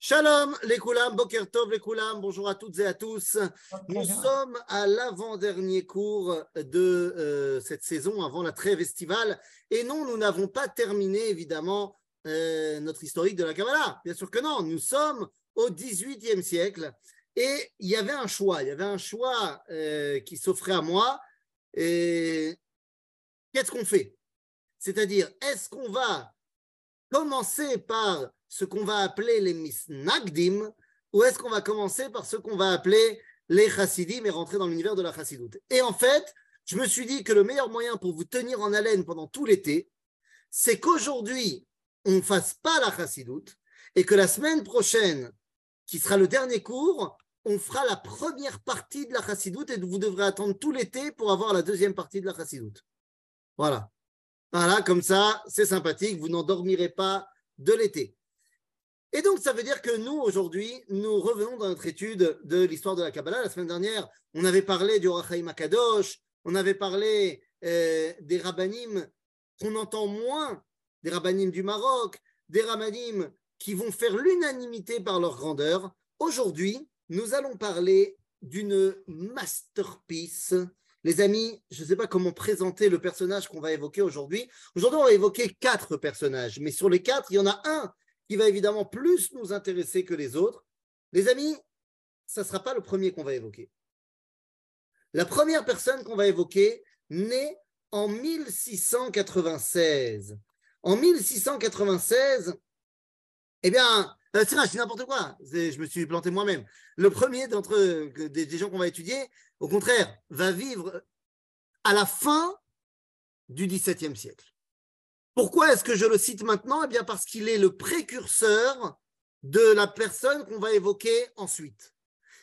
Shalom les Koulam, Boker Tov les Koulam, bonjour à toutes et à tous. Nous sommes à l'avant-dernier cours de euh, cette saison avant la trêve estivale. Et non, nous n'avons pas terminé évidemment euh, notre historique de la Kabbalah. Bien sûr que non, nous sommes au XVIIIe siècle. Et il y avait un choix, il y avait un choix euh, qui s'offrait à moi. Et qu'est-ce qu'on fait? C'est-à-dire, est-ce qu'on va commencer par ce qu'on va appeler les misnagdim ou est-ce qu'on va commencer par ce qu'on va appeler les chassidim et rentrer dans l'univers de la chassidoute Et en fait, je me suis dit que le meilleur moyen pour vous tenir en haleine pendant tout l'été, c'est qu'aujourd'hui, on ne fasse pas la chassidoute et que la semaine prochaine, qui sera le dernier cours, on fera la première partie de la chassidoute et vous devrez attendre tout l'été pour avoir la deuxième partie de la chassidoute. Voilà. Voilà, comme ça, c'est sympathique, vous n'endormirez pas de l'été. Et donc, ça veut dire que nous, aujourd'hui, nous revenons dans notre étude de l'histoire de la Kabbalah. La semaine dernière, on avait parlé du Rachaim Akadosh, on avait parlé euh, des rabbinim qu'on entend moins, des rabbinim du Maroc, des rabbinim qui vont faire l'unanimité par leur grandeur. Aujourd'hui, nous allons parler d'une masterpiece les amis, je ne sais pas comment présenter le personnage qu'on va évoquer aujourd'hui. Aujourd'hui, on va évoquer quatre personnages, mais sur les quatre, il y en a un qui va évidemment plus nous intéresser que les autres. Les amis, ça ne sera pas le premier qu'on va évoquer. La première personne qu'on va évoquer naît en 1696. En 1696, eh bien, euh, c'est n'importe quoi. Je me suis planté moi-même. Le premier d'entre des, des gens qu'on va étudier, au contraire, va vivre à la fin du XVIIe siècle. Pourquoi est-ce que je le cite maintenant? Eh bien, parce qu'il est le précurseur de la personne qu'on va évoquer ensuite.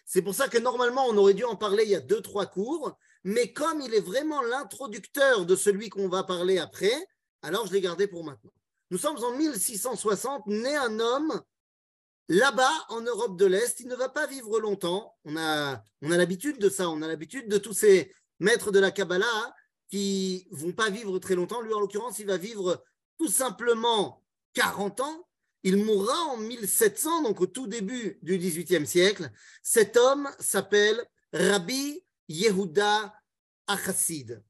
C'est pour ça que normalement, on aurait dû en parler il y a deux, trois cours, mais comme il est vraiment l'introducteur de celui qu'on va parler après, alors je l'ai gardé pour maintenant. Nous sommes en 1660, né un homme Là-bas, en Europe de l'Est, il ne va pas vivre longtemps. On a, on a l'habitude de ça. On a l'habitude de tous ces maîtres de la Kabbalah qui vont pas vivre très longtemps. Lui, en l'occurrence, il va vivre tout simplement 40 ans. Il mourra en 1700, donc au tout début du XVIIIe siècle. Cet homme s'appelle Rabbi Yehuda Achassid.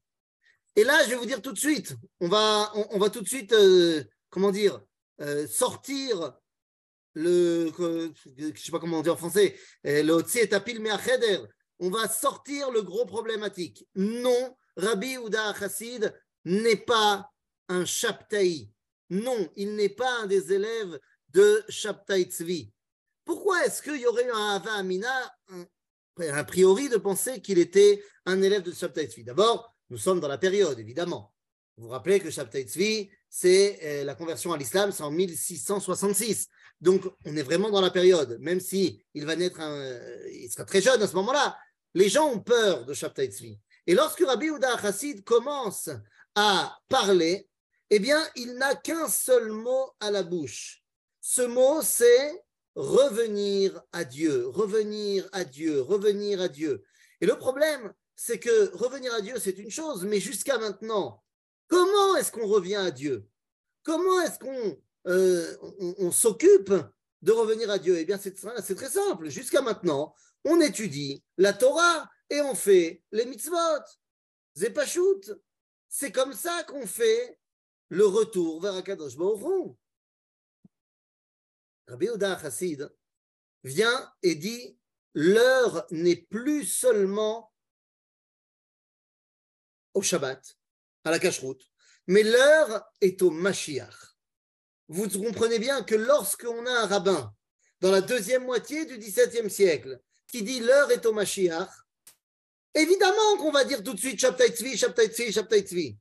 Et là, je vais vous dire tout de suite, on va, on, va tout de suite, euh, comment dire, euh, sortir le, je sais pas comment dire en français, euh, le on va sortir le gros problématique. Non, Rabbi Ouda Chassid n'est pas un Shabtai. Non, il n'est pas un des élèves de Shabtai Tzvi. Pourquoi est-ce qu'il y aurait un Ava Amina, a priori, de penser qu'il était un élève de Shabtai Tzvi? D'abord, nous sommes dans la période, évidemment. Vous vous rappelez que Shabtai Tzvi, c'est euh, la conversion à l'islam, c'est en 1666. Donc, on est vraiment dans la période, même si il va naître, il sera très jeune à ce moment-là. Les gens ont peur de Shabtai Tzvi. Et lorsque Rabbi Uda Chassid commence à parler, eh bien, il n'a qu'un seul mot à la bouche. Ce mot, c'est revenir à Dieu, revenir à Dieu, revenir à Dieu. Et le problème, c'est que revenir à Dieu, c'est une chose, mais jusqu'à maintenant, comment est-ce qu'on revient à Dieu? Comment est-ce qu'on euh, s'occupe de revenir à Dieu? Eh bien, c'est très simple. Jusqu'à maintenant, on étudie la Torah et on fait les mitzvot. Zepashut. C'est comme ça qu'on fait le retour vers Akadosh Rabbi Oda Chassid vient et dit l'heure n'est plus seulement au Shabbat, à la cacheroute, mais l'heure est au Mashiach vous comprenez bien que lorsqu'on a un rabbin dans la deuxième moitié du XVIIe siècle qui dit l'heure est au Mashiach, évidemment qu'on va dire tout de suite Shabtai Tzvi, Shabtai Tzvi, Shabtai Tzvi.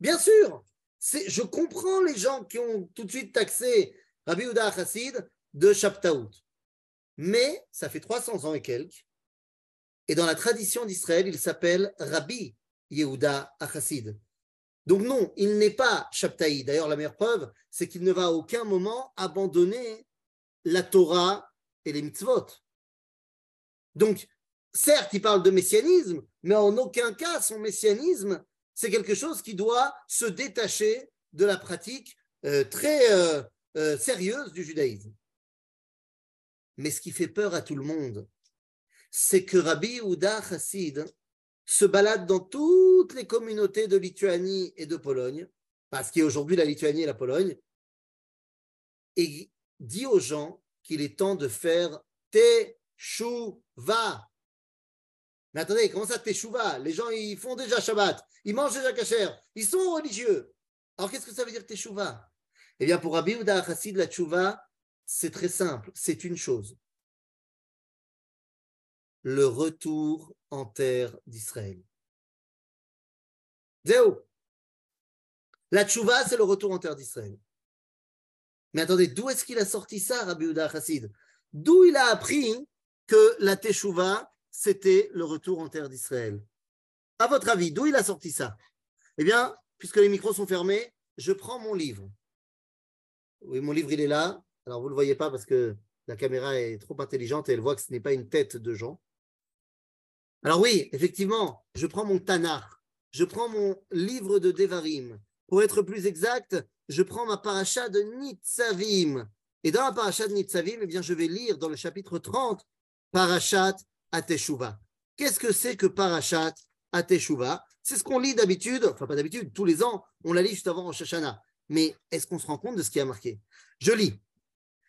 Bien sûr, je comprends les gens qui ont tout de suite taxé Rabbi Yehuda Chassid de Shabtaout. Mais ça fait 300 ans et quelques. Et dans la tradition d'Israël, il s'appelle Rabbi Yehuda Chassid. Donc non, il n'est pas Shabtaï. D'ailleurs, la meilleure preuve, c'est qu'il ne va à aucun moment abandonner la Torah et les mitzvot. Donc, certes, il parle de messianisme, mais en aucun cas, son messianisme, c'est quelque chose qui doit se détacher de la pratique euh, très euh, euh, sérieuse du judaïsme. Mais ce qui fait peur à tout le monde, c'est que Rabbi Ouda Chassid se balade dans toutes les communautés de Lituanie et de Pologne, parce qu'il y a aujourd'hui la Lituanie et la Pologne, et dit aux gens qu'il est temps de faire Teshuva. Mais attendez, comment ça Teshuva Les gens, ils font déjà Shabbat, ils mangent déjà Kacher, ils sont religieux. Alors qu'est-ce que ça veut dire Teshuva Eh bien, pour Rabbi Ouda Chassid, la Teshuva, c'est très simple, c'est une chose. Le retour en terre d'Israël. Zéo. La tchouva, c'est le retour en terre d'Israël. Mais attendez, d'où est-ce qu'il a sorti ça, Rabbi Uda Chassid D'où il a appris que la teshuva, c'était le retour en terre d'Israël À votre avis, d'où il a sorti ça? Eh bien, puisque les micros sont fermés, je prends mon livre. Oui, mon livre, il est là. Alors, vous ne le voyez pas parce que la caméra est trop intelligente et elle voit que ce n'est pas une tête de Jean. Alors oui, effectivement, je prends mon Tanakh, je prends mon livre de Devarim. Pour être plus exact, je prends ma paracha de Nitzavim. Et dans la paracha de Nitzavim, eh bien, je vais lire dans le chapitre 30, Parashat Ateshuva. Qu'est-ce que c'est que Parashat Ateshuva C'est ce qu'on lit d'habitude, enfin pas d'habitude, tous les ans, on la lit juste avant Rosh Hashanah. Mais est-ce qu'on se rend compte de ce qui a marqué Je lis.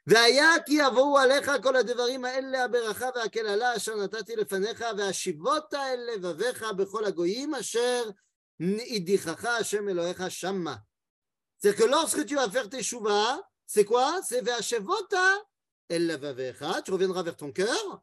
והיה כי יבואו עליך כל הדברים האלה הברכה והקללה אשר נתתי לפניך והשיבות אל לבביך בכל הגויים אשר הדיחך השם אלוהיך שמה. C'est-à-dire que lorsque tu vas faire tes chouvas, c'est quoi C'est Ve'ashevota el lavavecha, tu reviendras vers ton cœur,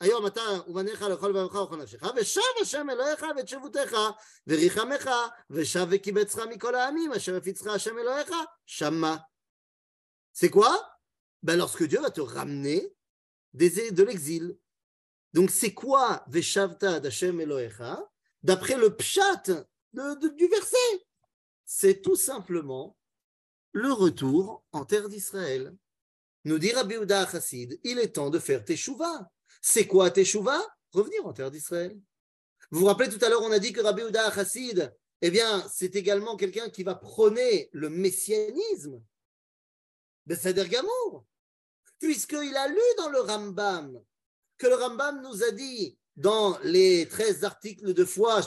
היום אתה ובניך לכל לבבך וכל נפשך ושב השם אלוהיך ואת שבותך וריחמך ושב וקיבצך מכל העמים אשר הפיצך השם אלוהיך שמה. C'est quoi ben Lorsque Dieu va te ramener des, de l'exil, Donc, c'est quoi Veshavta d'Hashem Elohecha D'après le pshat du verset, c'est tout simplement le retour en terre d'Israël. Nous dit Rabbi Uda Chassid, il est temps de faire Teshuvah. C'est quoi Teshuvah Revenir en terre d'Israël. Vous vous rappelez tout à l'heure, on a dit que Rabbi Uda Chassid, eh bien, c'est également quelqu'un qui va prôner le messianisme. Seder Gamour, puisqu'il a lu dans le Rambam que le Rambam nous a dit dans les 13 articles de foi,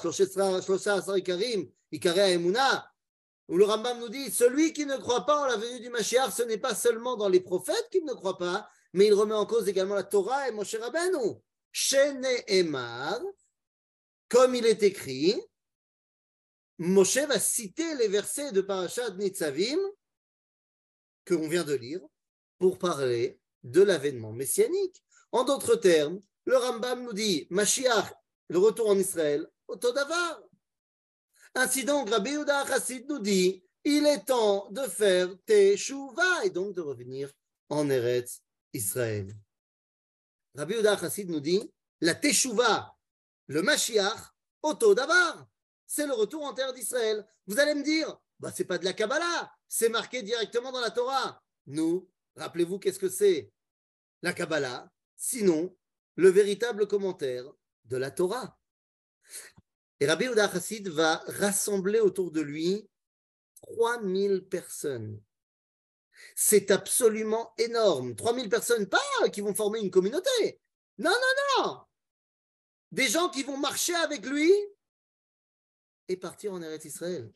où le Rambam nous dit celui qui ne croit pas en la venue du Mashiach, ce n'est pas seulement dans les prophètes qu'il ne croit pas, mais il remet en cause également la Torah et Moshe Rabbeinu. Shene Emar, comme il est écrit, Moshe va citer les versets de Parashat Nitzavim que l'on vient de lire pour parler de l'avènement messianique. En d'autres termes, le Rambam nous dit Mashiach, le retour en Israël, Otodavar. Ainsi donc, Rabbi Yehuda Chassid nous dit il est temps de faire Teshuvah et donc de revenir en Eretz Israël. Rabbi Yehuda Chassid nous dit la Teshuvah, le Mashiach, Otodavar, c'est le retour en terre d'Israël. Vous allez me dire bah, c'est pas de la Kabbalah, c'est marqué directement dans la Torah. Nous, rappelez-vous qu'est-ce que c'est la Kabbalah? Sinon le véritable commentaire de la Torah. Et Rabbi Uda Chassid va rassembler autour de lui 3000 personnes. C'est absolument énorme. 3000 personnes, pas qui vont former une communauté. Non, non, non. Des gens qui vont marcher avec lui et partir en Eretz Israël.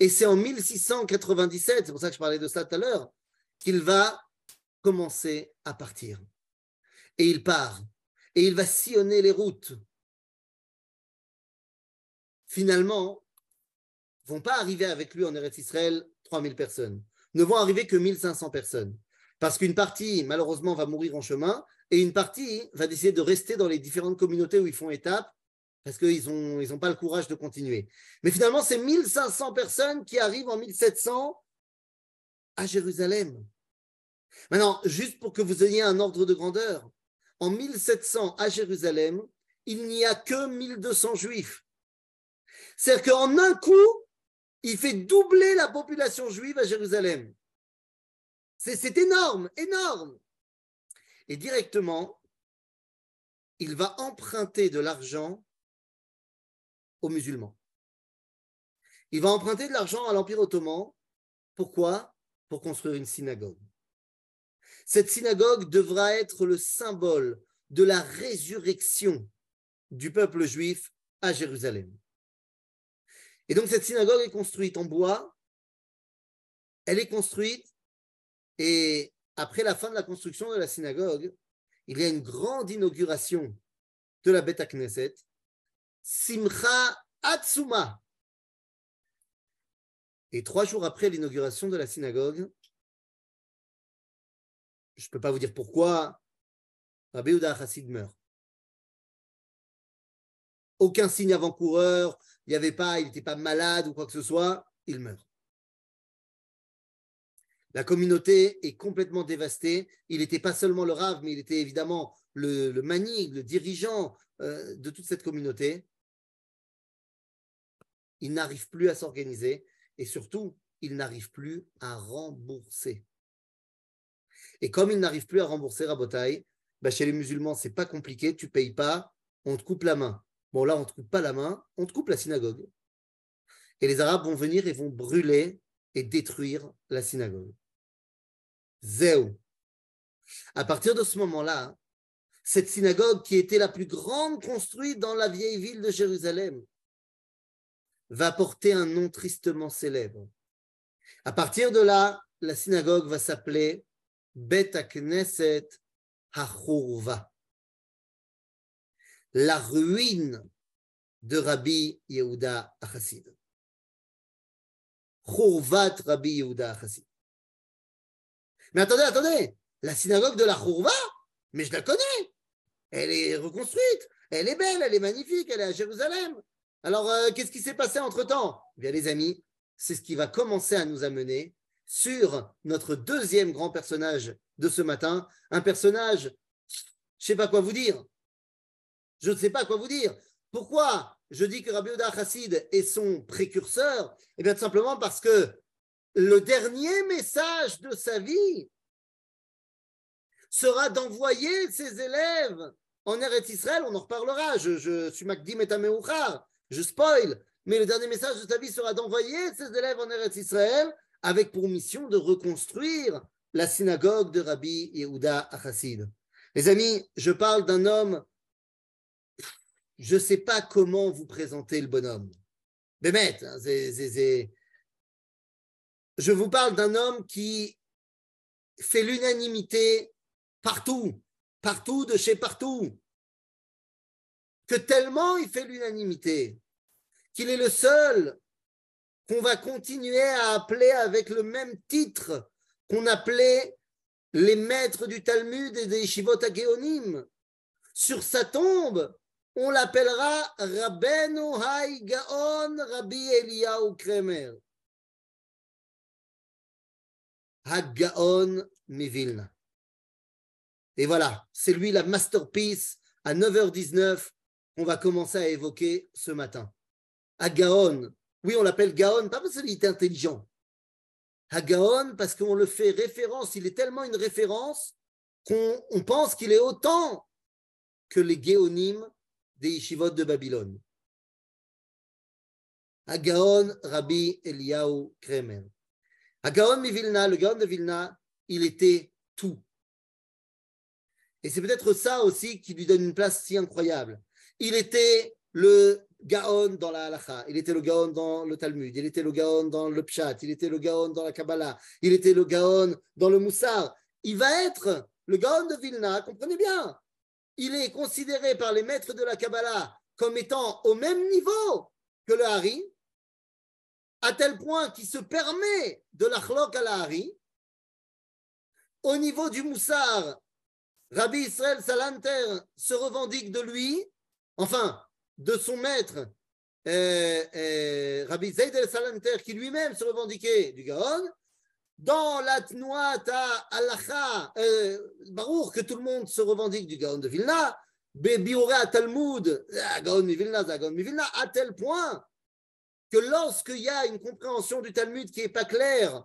Et c'est en 1697, c'est pour ça que je parlais de ça tout à l'heure, qu'il va commencer à partir et il part, et il va sillonner les routes. Finalement, vont pas arriver avec lui en Eretz Israël 3000 personnes, ne vont arriver que 1500 personnes, parce qu'une partie, malheureusement, va mourir en chemin, et une partie va décider de rester dans les différentes communautés où ils font étape, parce qu'ils n'ont ils ont pas le courage de continuer. Mais finalement, c'est 1500 personnes qui arrivent en 1700 à Jérusalem. Maintenant, juste pour que vous ayez un ordre de grandeur, en 1700 à Jérusalem, il n'y a que 1200 juifs. C'est-à-dire qu'en un coup, il fait doubler la population juive à Jérusalem. C'est énorme, énorme. Et directement, il va emprunter de l'argent aux musulmans. Il va emprunter de l'argent à l'Empire ottoman. Pourquoi? Pour construire une synagogue. Cette synagogue devra être le symbole de la résurrection du peuple juif à Jérusalem. Et donc cette synagogue est construite en bois, elle est construite et après la fin de la construction de la synagogue, il y a une grande inauguration de la Beth Knesset, Simcha Atsuma. Et trois jours après l'inauguration de la synagogue, je ne peux pas vous dire pourquoi, Rabbi Uda Hassid meurt. Aucun signe avant-coureur, il n'y avait pas, il n'était pas malade ou quoi que ce soit, il meurt. La communauté est complètement dévastée. Il n'était pas seulement le rave, mais il était évidemment le, le mani, le dirigeant euh, de toute cette communauté. Il n'arrive plus à s'organiser et surtout, il n'arrive plus à rembourser. Et comme il n'arrive plus à rembourser Rabotai, bah chez les musulmans, c'est pas compliqué, tu payes pas, on te coupe la main. Bon, là, on ne te coupe pas la main, on te coupe la synagogue. Et les Arabes vont venir et vont brûler et détruire la synagogue. Zéou. À partir de ce moment-là, cette synagogue qui était la plus grande construite dans la vieille ville de Jérusalem va porter un nom tristement célèbre. À partir de là, la synagogue va s'appeler Bet Knesset HaChurva la ruine de Rabbi Yehuda Achassid. Chourvat Rabbi Yehuda Achassid. Mais attendez, attendez, la synagogue de la Chourva, mais je la connais. Elle est reconstruite, elle est belle, elle est magnifique, elle est à Jérusalem. Alors, euh, qu'est-ce qui s'est passé entre-temps? Eh Bien, les amis, c'est ce qui va commencer à nous amener sur notre deuxième grand personnage de ce matin, un personnage, je ne sais pas quoi vous dire, je ne sais pas quoi vous dire. Pourquoi je dis que Rabbi Oda Chassid est son précurseur? Eh bien, tout simplement parce que le dernier message de sa vie sera d'envoyer ses élèves en Eretz Israël. On en reparlera. Je, suis Makdim et Je spoil. Mais le dernier message de sa vie sera d'envoyer ses élèves en Eretz Israël avec pour mission de reconstruire la synagogue de Rabbi Yehuda Chassid. Les amis, je parle d'un homme je ne sais pas comment vous présenter le bonhomme. Bémet, hein, je vous parle d'un homme qui fait l'unanimité partout, partout de chez partout, que tellement il fait l'unanimité, qu'il est le seul qu'on va continuer à appeler avec le même titre qu'on appelait les maîtres du Talmud et des Shivot. Sur sa tombe, on l'appellera Rabbeinu Hai Gaon Rabbi Eliyahu Kremer. Hagaon Mivilna. Et voilà, c'est lui la masterpiece à 9h19 qu'on va commencer à évoquer ce matin. Hagaon, oui, on l'appelle Gaon, pas parce qu'il est intelligent. Hagaon, parce qu'on le fait référence, il est tellement une référence qu'on pense qu'il est autant que les Géonim des yeshivot de Babylone. Agaon Rabbi Eliyahu Kremer. Agaon de Vilna, le Gaon de Vilna, il était tout. Et c'est peut-être ça aussi qui lui donne une place si incroyable. Il était le Gaon dans la halacha, il était le Gaon dans le Talmud, il était le Gaon dans le Pshat, il était le Gaon dans la Kabbalah, il était le Gaon dans le Moussar. Il va être le Gaon de Vilna, comprenez bien, il est considéré par les maîtres de la Kabbalah comme étant au même niveau que le Hari, à tel point qu'il se permet de l'achlok à la Hari. Au niveau du Moussar, Rabbi Israël Salanter se revendique de lui, enfin, de son maître, euh, euh, Rabbi Zayd el-Salanter, qui lui-même se revendiquait du Gaon, dans la Tnuata Alacha, euh, Baruch, que tout le monde se revendique du Gaon de Vilna, Bebiore à Talmud, ah, Gaon Vilna, Vilna, à tel point que lorsqu'il y a une compréhension du Talmud qui n'est pas claire,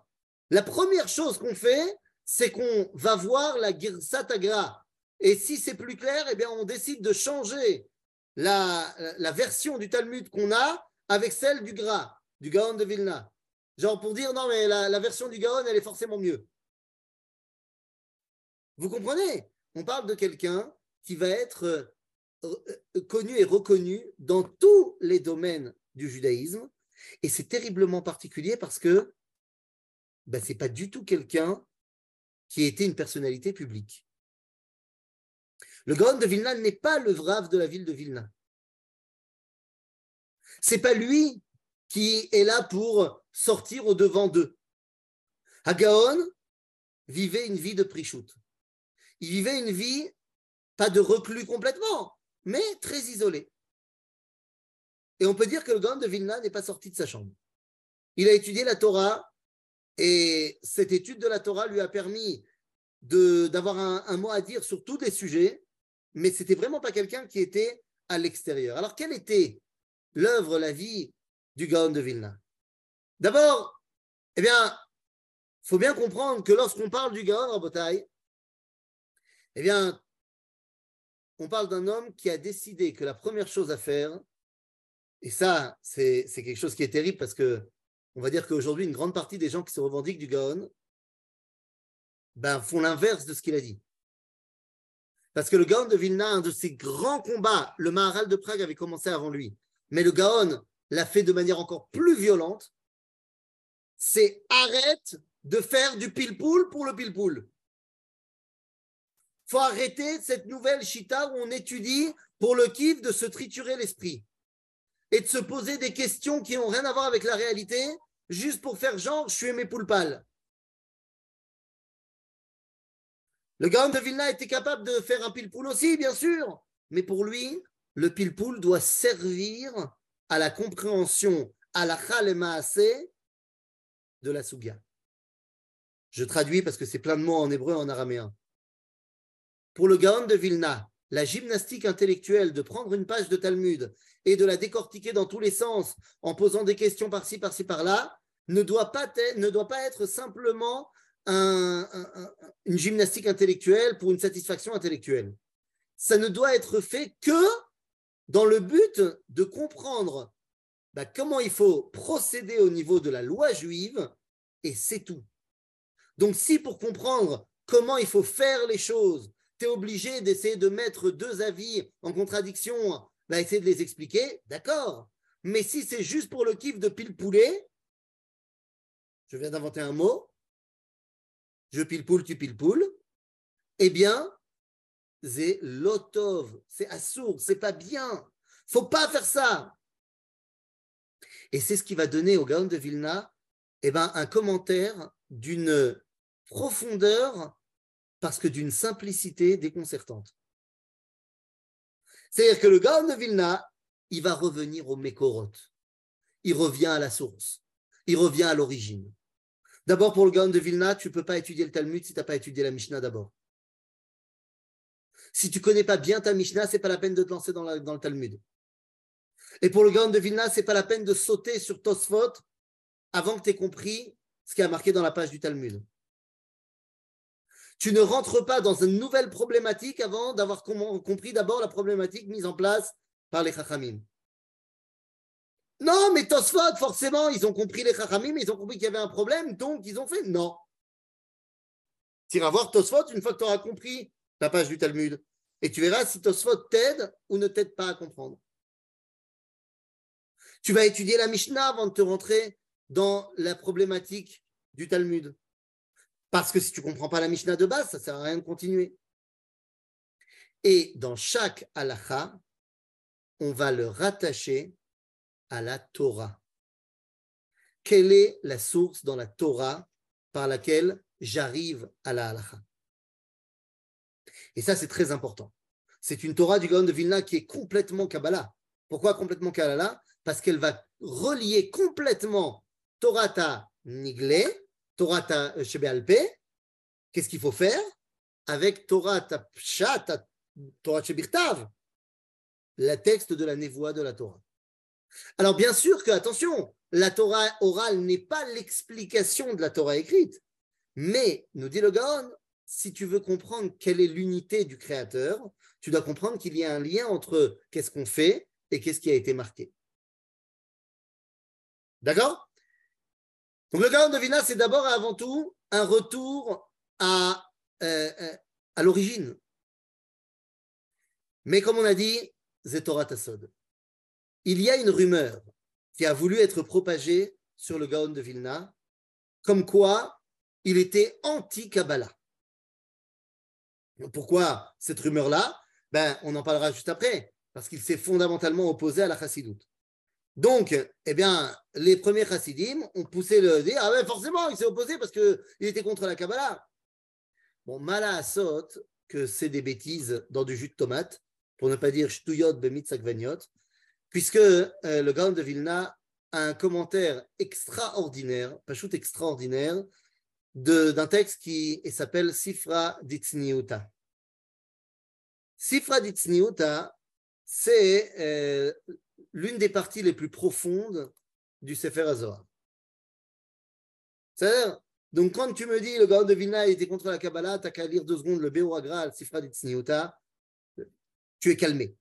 la première chose qu'on fait, c'est qu'on va voir la Girsat Agra. Et si c'est plus clair, eh bien, on décide de changer la, la version du Talmud qu'on a avec celle du Gra, du Gaon de Vilna. Genre pour dire non, mais la, version du Gaon, elle est forcément mieux. Vous comprenez? On parle de quelqu'un qui va être euh, connu et reconnu dans tous les domaines du judaïsme. Et c'est terriblement particulier parce que ben, ce n'est pas du tout quelqu'un qui était une personnalité publique. Le Gaon de Vilna n'est pas le Vrave de la ville de Vilna. C'est pas lui qui est là pour sortir au devant d'eux. Hagaon vivait une vie de prichout. Il vivait une vie pas de reclus complètement, mais très isolé. Et on peut dire que le Gaon de Vilna n'est pas sorti de sa chambre. Il a étudié la Torah et cette étude de la Torah lui a permis d'avoir un, un, mot à dire sur tous les sujets, mais ce n'était vraiment pas quelqu'un qui était à l'extérieur. Alors, quelle était l'œuvre, la vie du Gaon de Vilna D'abord, eh bien, faut bien comprendre que lorsqu'on parle du Gaon bataille, eh bien, on parle d'un homme qui a décidé que la première chose à faire, et ça, c'est quelque chose qui est terrible parce que on va dire qu'aujourd'hui, une grande partie des gens qui se revendiquent du Gaon ben, font l'inverse de ce qu'il a dit. Parce que le Gaon de Vilna, un de ses grands combats, le Maharal de Prague avait commencé avant lui, mais le Gaon l'a fait de manière encore plus violente, c'est arrête de faire du pile-poule pour le pile-poule faut arrêter cette nouvelle chita où on étudie pour le kiff de se triturer l'esprit et de se poser des questions qui n'ont rien à voir avec la réalité, juste pour faire genre, je suis mes poules pâles. Le Gaon de Vilna était capable de faire un pile-poule aussi, bien sûr, mais pour lui, le pile-poule doit servir à la compréhension à la de la Sugia. Je traduis parce que c'est plein de mots en hébreu et en araméen. Pour le Gaon de Vilna, la gymnastique intellectuelle de prendre une page de Talmud et de la décortiquer dans tous les sens en posant des questions par-ci, par-ci, par-là, ne doit pas être simplement une gymnastique intellectuelle pour une satisfaction intellectuelle. Ça ne doit être fait que dans le but de comprendre bah, comment il faut procéder au niveau de la loi juive, et c'est tout. Donc si pour comprendre comment il faut faire les choses, tu es obligé d'essayer de mettre deux avis en contradiction, bah, essayer de les expliquer, d'accord. Mais si c'est juste pour le kiff de pile poulet, je viens d'inventer un mot, je pile poule, tu pile poule, eh bien, c'est lotov, c'est assourd, c'est pas bien. Faut pas faire ça. Et c'est ce qui va donner au Gaon de Vilna eh ben, un commentaire d'une profondeur parce que d'une simplicité déconcertante. C'est-à-dire que le Gaon de Vilna, il va revenir au Mekorot. Il revient à la source. Il revient à l'origine. D'abord, pour le Gaon de Vilna, tu ne peux pas étudier le Talmud si tu n'as pas étudié la Mishnah d'abord. Si tu ne connais pas bien ta Mishnah, ce n'est pas la peine de te lancer dans, le Talmud. Et pour le Gaon de Vilna, ce n'est pas la peine de sauter sur Tosfot avant que tu aies compris ce qui a marqué dans la page du Talmud. Tu ne rentres pas dans une nouvelle problématique avant d'avoir compris d'abord la problématique mise en place par les Chachamim. Non, mais Tosfot, forcément, ils ont compris les Chachamim, ils ont compris qu'il y avait un problème, donc ils ont fait non. Tu iras voir Tosfot une fois que tu auras compris la page du Talmud. Et tu verras si Tosfot t'aide ou ne t'aide pas à comprendre. Tu vas étudier la Mishnah avant de te rentrer dans la problématique du Talmud. Parce que si tu ne comprends pas la Mishnah de base, ça ne sert à rien de continuer. Et dans chaque halakha, on va le rattacher à la Torah. Quelle est la source dans la Torah par laquelle j'arrive à la halakha? Et ça, c'est très important. C'est une Torah du Gaon de Vilna qui est complètement Kabbalah. Pourquoi complètement Kabbalah? Parce qu'elle va relier complètement Torah ta Niglé, Torah Shebealpe, qu'est-ce qu'il faut faire? Avec Torah Pshat, Torah Shebirtav, le texte de la névoie de la Torah. Alors bien sûr que, attention, la Torah orale n'est pas l'explication de la Torah écrite, mais, nous dit le Gaon, si tu veux comprendre quelle est l'unité du Créateur, tu dois comprendre qu'il y a un lien entre qu'est-ce qu'on fait et qu'est-ce qui a été marqué. D'accord? Donc le Gaon de Vina, c'est d'abord et avant tout un retour à, euh, euh, l'origine. Mais comme on a dit, Zetorah Tassod. Il y a une rumeur qui a voulu être propagée sur le Gaon de Vilna, comme quoi il était anti-Kabbalah. Pourquoi cette rumeur-là? Ben, On en parlera juste après, parce qu'il s'est fondamentalement opposé à la chassidoute. Donc, eh bien, les premiers chassidim ont poussé le dire Ah ben forcément, il s'est opposé parce qu'il était contre la Kabbalah. Bon, mala que c'est des bêtises dans du jus de tomate, pour ne pas dire shtuyot bemitzakvaniot, puisque euh, le Gaon de Vilna a un commentaire extraordinaire, pas extraordinaire, d'un texte qui s'appelle Sifra Ditzniuta. Sifra Ditzniuta, c'est euh, l'une des parties les plus profondes du Sefer Azor. C'est-à-dire, donc quand tu me dis le Gaon de Vilna était contre la Kabbalah, tu n'as qu'à lire deux secondes le Beoragra, Sifra Ditzniuta, tu es calmé.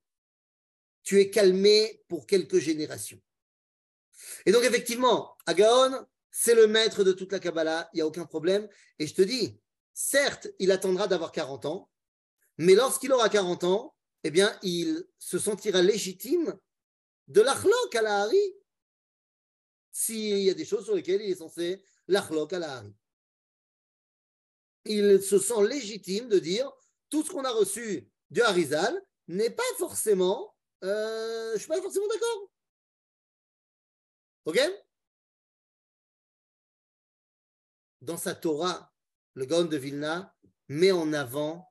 Tu es calmé pour quelques générations. Et donc, effectivement, Agaon, c'est le maître de toute la Kabbalah, il n'y a aucun problème. Et je te dis, certes, il attendra d'avoir 40 ans, mais lorsqu'il aura 40 ans, eh bien, il se sentira légitime de l'achlok à la hari, s'il y a des choses sur lesquelles il est censé l'achlok à la hari. Il se sent légitime de dire tout ce qu'on a reçu du Harizal n'est pas forcément, euh, je ne suis pas forcément d'accord. Ok? Dans sa Torah, le Gaon de Vilna met en avant,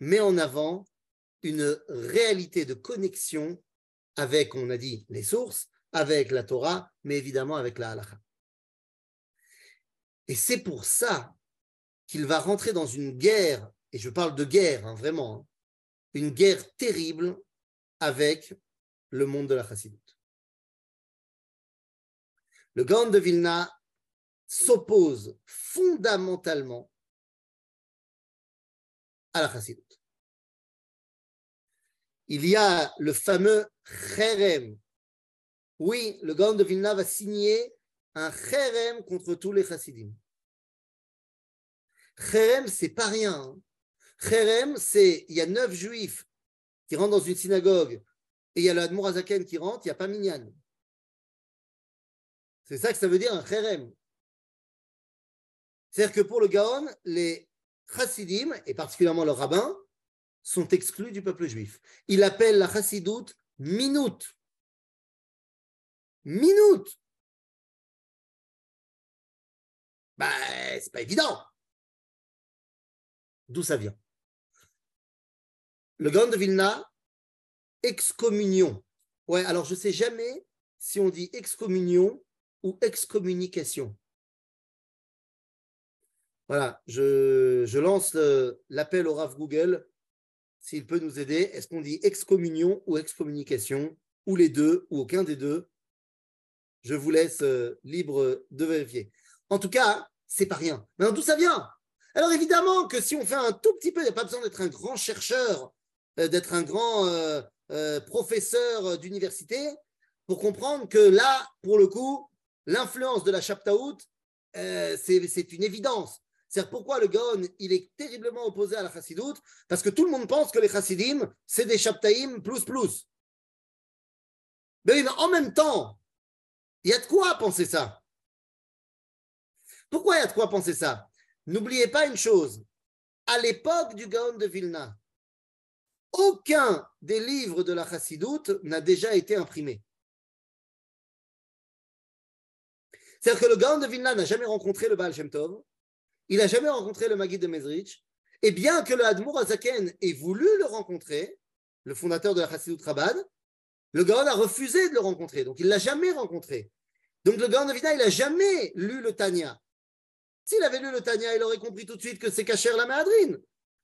met en avant une réalité de connexion avec, on a dit, les sources, avec la Torah, mais évidemment avec la halakha. Et c'est pour ça qu'il va rentrer dans une guerre, et je parle de guerre, hein, vraiment, hein, une guerre terrible avec le monde de la chassidoute. Le Gaon de Vilna s'oppose fondamentalement à la chassidoute il y a le fameux Cherem. Oui, le Gaon de Vilna va signer un Cherem contre tous les chassidim. Cherem, c'est pas rien. Hein. Cherem, c'est il y a neuf juifs qui rentrent dans une synagogue et il y a le Azaken qui rentre, il n'y a pas Minyan. C'est ça que ça veut dire un Cherem. C'est-à-dire que pour le Gaon, les chassidim, et particulièrement le rabbin, sont exclus du peuple juif. Il appelle la chassidoute minute. Minute. Ben, c'est pas évident. D'où ça vient? Le Grand de Vilna, excommunion. Ouais, alors je sais jamais si on dit excommunion ou excommunication. Voilà, je, lance l'appel au RAF Google s'il peut nous aider. Est-ce qu'on dit excommunion ou excommunication, ou les deux, ou aucun des deux? Je vous laisse euh, libre de vérifier. En tout cas, c'est pas rien. Mais d'où ça vient? Alors évidemment que si on fait un tout petit peu, il n'y a pas besoin d'être un grand chercheur, euh, d'être un grand euh, professeur d'université pour comprendre que là, pour le coup, l'influence de la Chaptaout, c'est une évidence. C'est pourquoi le Gaon, il est terriblement opposé à la chassidoute, parce que tout le monde pense que les chassidim, c'est des chaptaïm plus plus. Mais en même temps, il y a de quoi penser ça. Pourquoi il y a de quoi penser ça? N'oubliez pas une chose, à l'époque du Gaon de Vilna, aucun des livres de la chassidoute n'a déjà été imprimé. C'est-à-dire que le Gaon de Vilna n'a jamais rencontré le Baal Shem Tov, il n'a jamais rencontré le Maguide de Mezrich. Et bien que le Hadmour Azaken ait voulu le rencontrer, le fondateur de la Chassidut Rabad, le Gaon a refusé de le rencontrer. Donc, il ne l'a jamais rencontré. Donc, le Gaon de Vida, il n'a jamais lu le Tanya. S'il avait lu le Tanya, il aurait compris tout de suite que c'est Kacher la Mahadrine.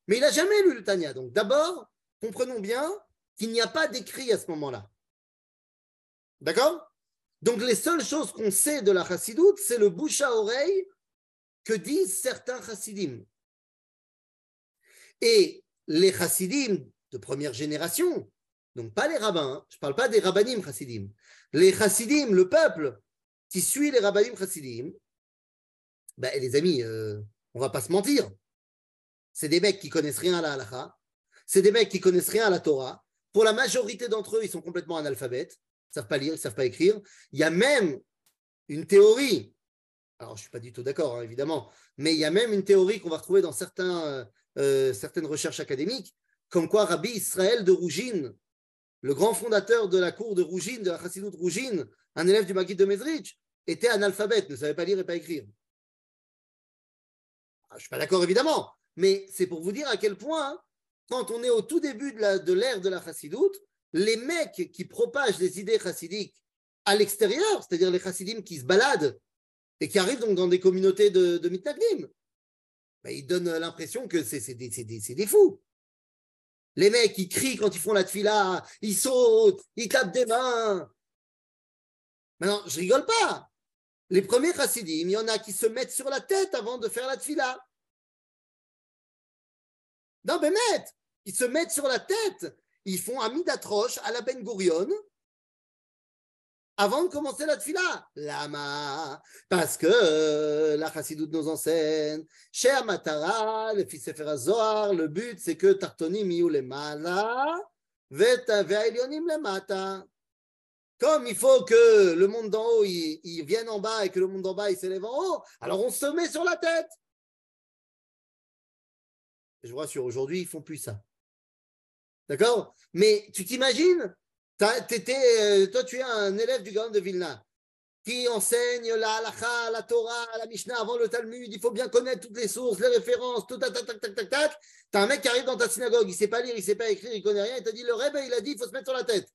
Mais il n'a jamais lu le Tanya. Donc, d'abord, comprenons bien qu'il n'y a pas d'écrit à ce moment-là. D'accord? Donc les seules choses qu'on sait de la chassidoute, c'est le bouche à oreille que disent certains chassidim. Et les chassidim de première génération, donc pas les rabbins, hein, je ne parle pas des rabbanim chassidim, les chassidim, le peuple qui suit les rabbanim chassidim, ben, les amis, euh, on va pas se mentir, c'est des mecs qui connaissent rien à la halakha, c'est des mecs qui connaissent rien à la Torah. Pour la majorité d'entre eux, ils sont complètement analphabètes, ils ne savent pas lire, ils ne savent pas écrire. Il y a même une théorie, alors je ne suis pas du tout d'accord, hein, évidemment, mais il y a même une théorie qu'on va retrouver dans certains, euh, certaines recherches académiques, comme quoi Rabbi Israël de Rougine, le grand fondateur de la cour de Rougine, de la Chassidoute Rougine, un élève du Maguide de Mezrich, était analphabète, ne savait pas lire et pas écrire. Ah, je ne suis pas d'accord, évidemment, mais c'est pour vous dire à quel point, quand on est au tout début de l'ère de, la chassidoute, les mecs qui propagent les idées chassidiques à l'extérieur, c'est-à-dire les chassidim qui se baladent et qui arrivent donc dans des communautés de, de ben, ils donnent l'impression que c'est des, fous. Les mecs, ils crient quand ils font la tfila, ils sautent, ils tapent des mains. Maintenant, je rigole pas. Les premiers chassidim, il y en a qui se mettent sur la tête avant de faire la tfila. Non, mais ils se mettent sur la tête. Ils font un midatroche à la Ben Gurion avant de commencer la tfila. Lama Parce que euh, la chassidoute nous enseigne. Chez Amatara, le fils Zohar, le but c'est que Tartonim y les mala, ve'ailionim le mata. Comme il faut que le monde d'en haut il, il vienne en bas et que le monde d'en bas il s'élève en haut, alors on se met sur la tête. Je vous rassure, aujourd'hui, ils font plus ça. D'accord? Mais tu t'imagines euh, Toi, tu es un élève du Gaon de Vilna qui enseigne la halakha, la Torah, la Mishnah avant le Talmud. Il faut bien connaître toutes les sources, les références, tout, tac, tac, tac, tac, tac, tac. Tu as un mec qui arrive dans ta synagogue, il ne sait pas lire, il ne sait pas écrire, il ne connaît rien. Il t'a dit le rêve, il a dit il faut se mettre sur la tête.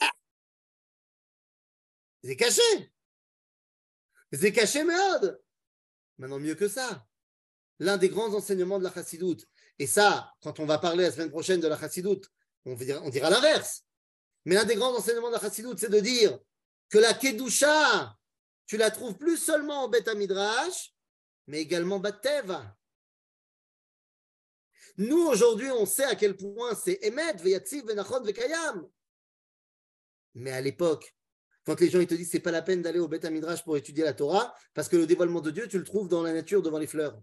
Ah c'est caché. C'est caché, merde. Maintenant, mieux que ça l'un des grands enseignements de la chassidoute. Et ça, quand on va parler la semaine prochaine de la chassidoute, on dira, l'inverse. Mais l'un des grands enseignements de la c'est de dire que la kedusha, tu la trouves plus seulement en Beth Midrash, mais également Batteva. Nous, aujourd'hui, on sait à quel point c'est Emet, Veyatziv, Venachon, Vekayam. Mais à l'époque, quand les gens ils te disent c'est pas la peine d'aller au Beth Midrash pour étudier la Torah, parce que le dévoilement de Dieu, tu le trouves dans la nature devant les fleurs.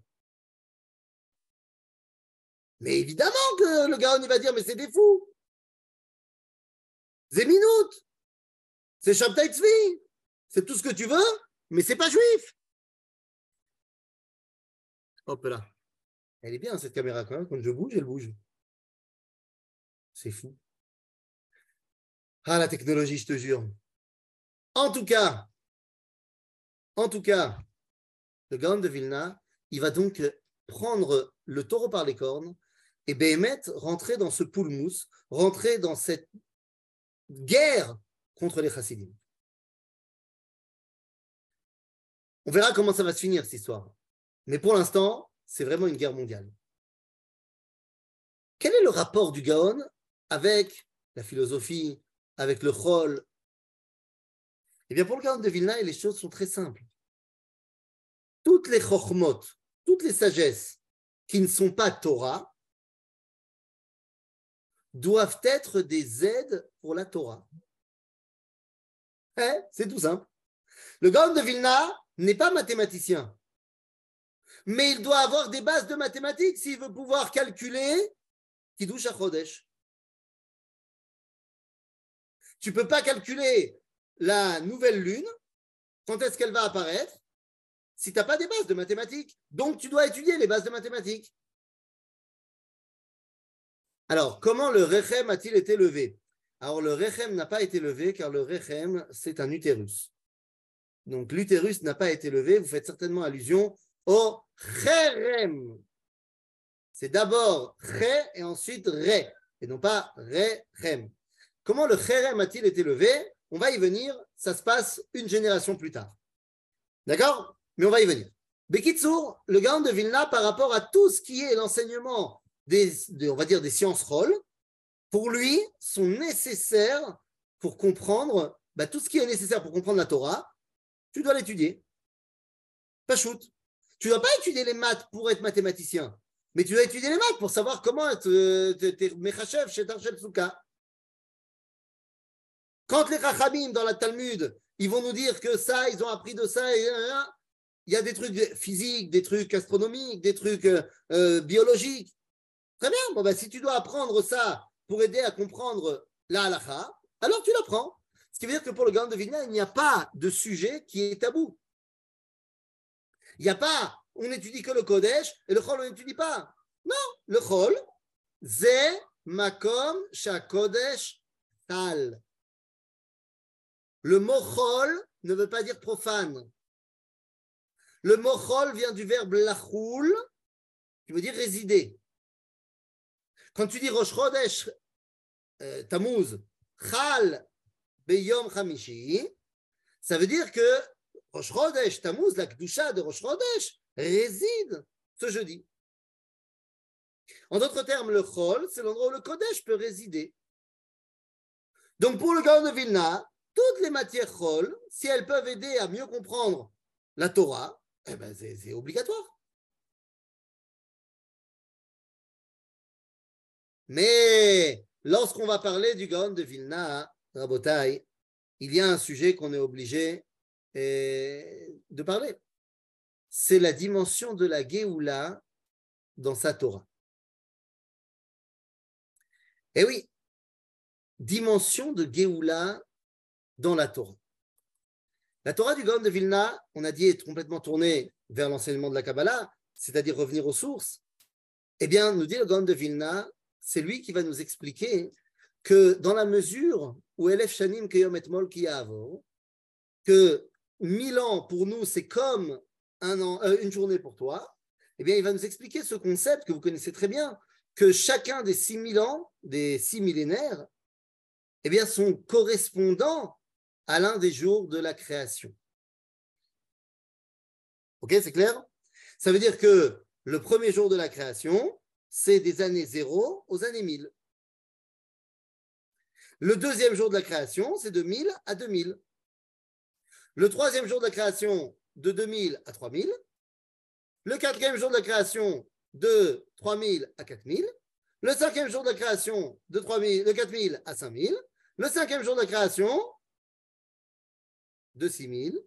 Mais évidemment que le gars, y va dire, mais c'est des fous. Minutes. C'est Shabtai C'est tout ce que tu veux, mais c'est pas juif. Hop là. Elle est bien cette caméra quand. Quand je bouge, elle bouge. C'est fou. Ah, la technologie, je te jure. En tout cas, en tout cas, le Gaon de Vilna, il va donc prendre le taureau par les cornes et Béhémet rentrer dans ce poulmous, rentrer dans cette guerre contre les chassidim. On verra comment ça va se finir, cette histoire. Mais pour l'instant, c'est vraiment une guerre mondiale. Quel est le rapport du Gaon avec la philosophie, avec le Chol? Eh bien, pour le Gaon de Vilna, les choses sont très simples. Toutes les chokhmot, toutes les sagesses qui ne sont pas Torah, doivent être des aides pour la Torah. Eh, c'est tout simple. Le Gaon de Vilna n'est pas mathématicien, mais il doit avoir des bases de mathématiques s'il veut pouvoir calculer Kiddush Chodesh. Tu ne peux pas calculer la nouvelle lune, quand est-ce qu'elle va apparaître, si tu n'as pas des bases de mathématiques. Donc, tu dois étudier les bases de mathématiques. Alors, comment le Rechem a-t-il été levé? Alors, le Rechem n'a pas été levé car le Rechem, c'est un utérus. Donc, l'utérus n'a pas été levé. Vous faites certainement allusion au Cherem. C'est d'abord Che et ensuite Re, et non pas Rechem. Comment le Cherem a-t-il été levé? On va y venir. Ça se passe une génération plus tard. D'accord? Mais on va y venir. Bekitsour, le Gaon de Vilna, par rapport à tout ce qui est l'enseignement des, on va dire des sciences rôles, pour lui, sont nécessaires pour comprendre bah, tout ce qui est nécessaire pour comprendre la Torah. Tu dois l'étudier. Pas shoot. Tu ne dois pas étudier les maths pour être mathématicien, mais tu dois étudier les maths pour savoir comment être Mechachev chez Tarshel. Quand les Rachamim dans la Talmud, ils vont nous dire que ça, ils ont appris de ça, il y a des trucs physiques, des trucs astronomiques, des trucs euh, euh, biologiques. Très bien, ben, si tu dois apprendre ça pour aider à comprendre la alors tu l'apprends. Ce qui veut dire que pour le grand de il n'y a pas de sujet qui est tabou. Il n'y a pas, on n'étudie que le Kodesh et le Chol, on n'étudie pas. Non, le Chol, c'est makom shakodesh tal. Le mot Chol ne veut pas dire profane. Le mot Chol vient du verbe lachoul, qui veut dire résider. Quand tu dis Rosh Chodesh euh, Tammuz, Chal Beyom Chamishi, ça veut dire que Rosh Chodesh Tammuz, la Kedusha de Rosh Chodesh, réside ce jeudi. En d'autres termes, le Chol, c'est l'endroit où le Kodesh peut résider. Donc pour le Gaon de Vilna, toutes les matières Chol, si elles peuvent aider à mieux comprendre la Torah, eh ben c'est obligatoire. Mais lorsqu'on va parler du Gaon de Vilna, Rabotai, il y a un sujet qu'on est obligé eh, de parler. C'est la dimension de la Géoula dans sa Torah. Eh oui, dimension de Géoula dans la Torah. La Torah du Gaon de Vilna, on a dit, est complètement tournée vers l'enseignement de la Kabbalah, c'est-à-dire revenir aux sources. Eh bien, nous dit le Gaon de Vilna, c'est lui qui va nous expliquer que dans la mesure où Elef Shanim Keyom et Mol que mille ans pour nous, c'est comme un an, euh, une journée pour toi, eh bien, il va nous expliquer ce concept que vous connaissez très bien, que chacun des six mille ans, des six millénaires, eh bien, sont correspondants à l'un des jours de la création. Ok, c'est clair? Ça veut dire que le premier jour de la création, c'est des années 0 aux années 1000. Le deuxième jour de la création, c'est de 1000 à 2000. Le troisième jour de la création, de 2000 à 3000. Le quatrième jour de la création, de 3000 à 4000. Le cinquième jour de la création, de, 3000, de 4000 à 5000. Le cinquième jour de la création, de 6000.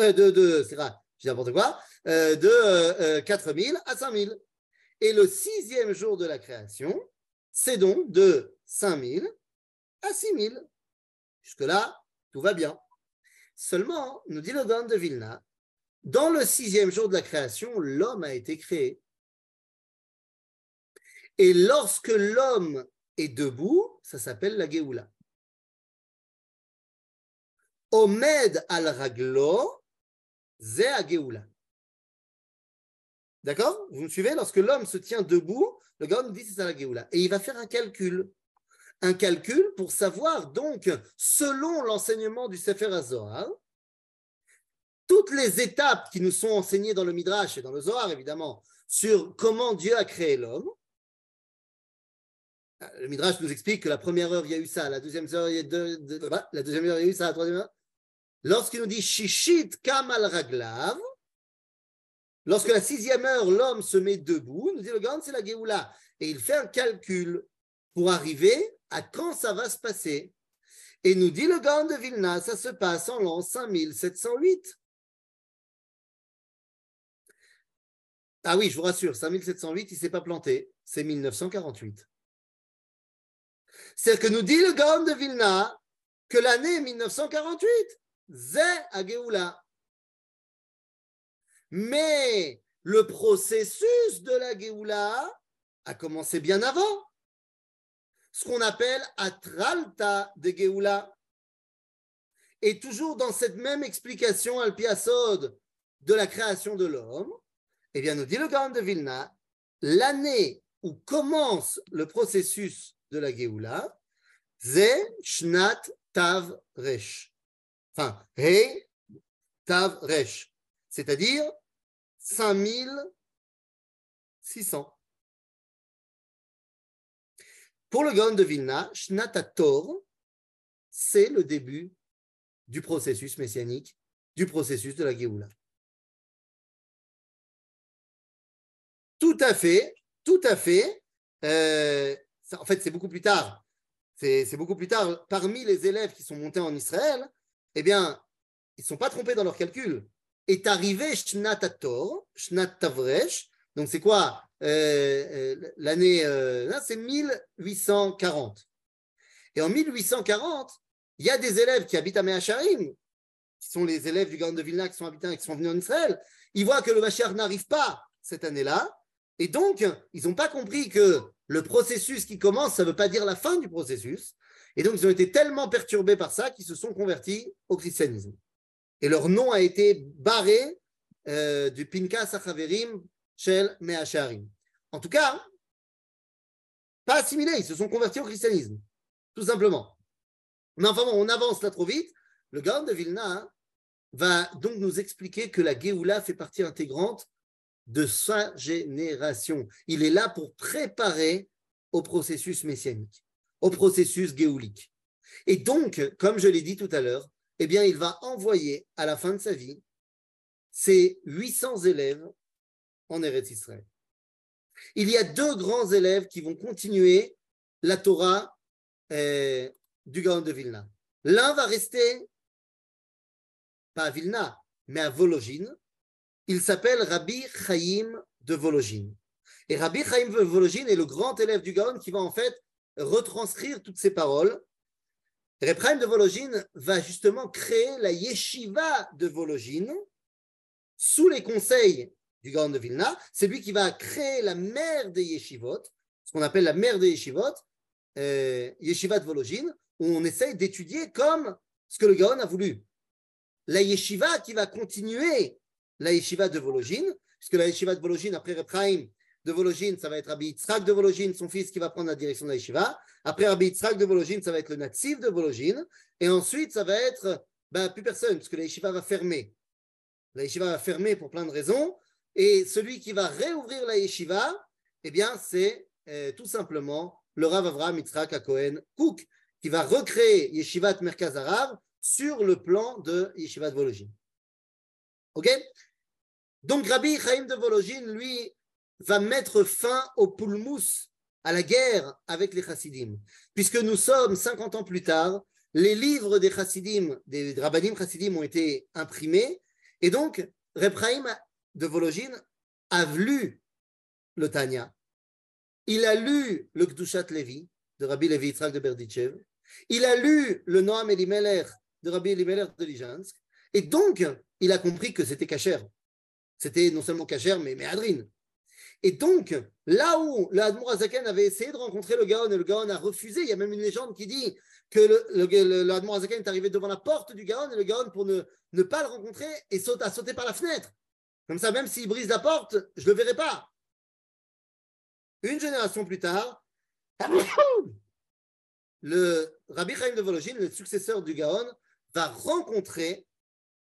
Euh, de, quoi. Euh, de 4000 euh, à 5000. Et le sixième jour de la création, c'est donc de 5000 à 6000. Jusque-là, tout va bien. Seulement, nous dit le Gaon de Vilna, dans le sixième jour de la création, l'homme a été créé. Et lorsque l'homme est debout, ça s'appelle la Géoula. Omed al raglo, ze Géoula. D'accord? Vous me suivez? Lorsque l'homme se tient debout, le nous dit c'est ça la Géoula. Et il va faire un calcul. Un calcul pour savoir, donc, selon l'enseignement du Sefer HaZohar, toutes les étapes qui nous sont enseignées dans le Midrash et dans le Zohar, évidemment, sur comment Dieu a créé l'homme. Le Midrash nous explique que la première heure, il y a eu ça, la deuxième heure, il y a, deux, la deuxième heure, il y a eu ça, la troisième heure. Lorsqu'il nous dit Shishit Kamal Raglav, Lorsque la sixième heure, l'homme se met debout, nous dit le grand, c'est la Géoula. Et il fait un calcul pour arriver à quand ça va se passer. Et nous dit le grand de Vilna, ça se passe en l'an 5708. Ah oui, je vous rassure, 5708, il ne s'est pas planté, c'est 1948. C'est que nous dit le grand de Vilna que l'année 1948, c'est à Géoula. Mais le processus de la Géoula a commencé bien avant. Ce qu'on appelle Atralta de Géoula. Et toujours dans cette même explication al de la création de l'homme, eh bien, nous dit le Grand de Vilna, l'année où commence le processus de la Géoula, Tav Resh. Enfin, He Tav Resh c'est-à-dire 5600. Pour le Gaon de Vilna, Shnatator, c'est le début du processus messianique, du processus de la Géoula. Tout à fait, tout à fait. Euh, en fait, c'est beaucoup plus tard. C'est beaucoup plus tard. Parmi les élèves qui sont montés en Israël, eh bien, ils ne sont pas trompés dans leur calcul. Est arrivé Shnat Shnat Tavresh. Donc, c'est quoi euh, euh, L'année, c'est 1840. Et en 1840, il y a des élèves qui habitent à Meacharim, qui sont les élèves du Gaon de Vilna qui sont habitants et qui sont venus en Israël. Ils voient que le Mashiach n'arrive pas cette année-là. Et donc, ils n'ont pas compris que le processus qui commence, ça ne veut pas dire la fin du processus. Et donc, ils ont été tellement perturbés par ça qu'ils se sont convertis au christianisme. Et leur nom a été barré euh, du Pinka Sachaverim Shel Meacharim. En tout cas, pas assimilés, ils se sont convertis au christianisme, tout simplement. Mais enfin on avance là trop vite. Le Gaon de Vilna va donc nous expliquer que la Géoula fait partie intégrante de sa génération. Il est là pour préparer au processus messianique, au processus géoulique. Et donc, comme je l'ai dit tout à l'heure, eh bien, il va envoyer à la fin de sa vie ses 800 élèves en Eretz Israël. Il y a deux grands élèves qui vont continuer la Torah euh, du Gaon de Vilna. L'un va rester, pas à Vilna, mais à Vologine. Il s'appelle Rabbi Chaim de Vologine. Et Rabbi Chaim de Vologine est le grand élève du Gaon qui va en fait retranscrire toutes ces paroles. Chaim de Vologine va justement créer la yeshiva de Vologine sous les conseils du Gaon de Vilna. C'est lui qui va créer la mère des yeshivot, ce qu'on appelle la mère des yeshivot, euh, yeshiva de Vologine, où on essaye d'étudier comme ce que le Gaon a voulu. La yeshiva qui va continuer la yeshiva de Vologine, puisque la yeshiva de Vologine, après Rabbi de Vologine, ça va être Rabbi Yitzhak de Vologine, son fils qui va prendre la direction de la yeshiva. Après Rabbi Yitzhak de Vologine, ça va être le natif de Vologine. Et ensuite, ça va être ben, plus personne, puisque la yeshiva va fermer. La yeshiva va fermer pour plein de raisons. Et celui qui va réouvrir la yeshiva, eh bien, c'est euh, tout simplement le Rav Avraham Yitzhak Cohen Cook, qui va recréer Yeshivat Merkaz Arabe sur le plan de Yeshivat Vologine. Ok? Donc Rabbi Chaim de Vologine, lui, va mettre fin au poulmous, à la guerre avec les Chassidim. Puisque nous sommes 50 ans plus tard, les livres des Chassidim, des Rabbanim Chassidim ont été imprimés, et donc Reb Chaim de Vologine a lu le Tanya. Il a lu le Kdushat Levi de Rabbi Levi Yitzhak de Berditchev. Il a lu le Noam Elimelech de Rabbi Elimelech de Lijansk, et donc il a compris que c'était cachère. C'était non seulement cachère, mais méadrine. Et donc, là où le Admour Azaken avait essayé de rencontrer le Gaon et le Gaon a refusé, il y a même une légende qui dit que le, le, Azaken est arrivé devant la porte du Gaon et le Gaon, pour ne, pas le rencontrer, a sauté par la fenêtre. Comme ça, même s'il brise la porte, je ne le verrai pas. Une génération plus tard, le Rabbi Chaim de Vologine, le successeur du Gaon, va rencontrer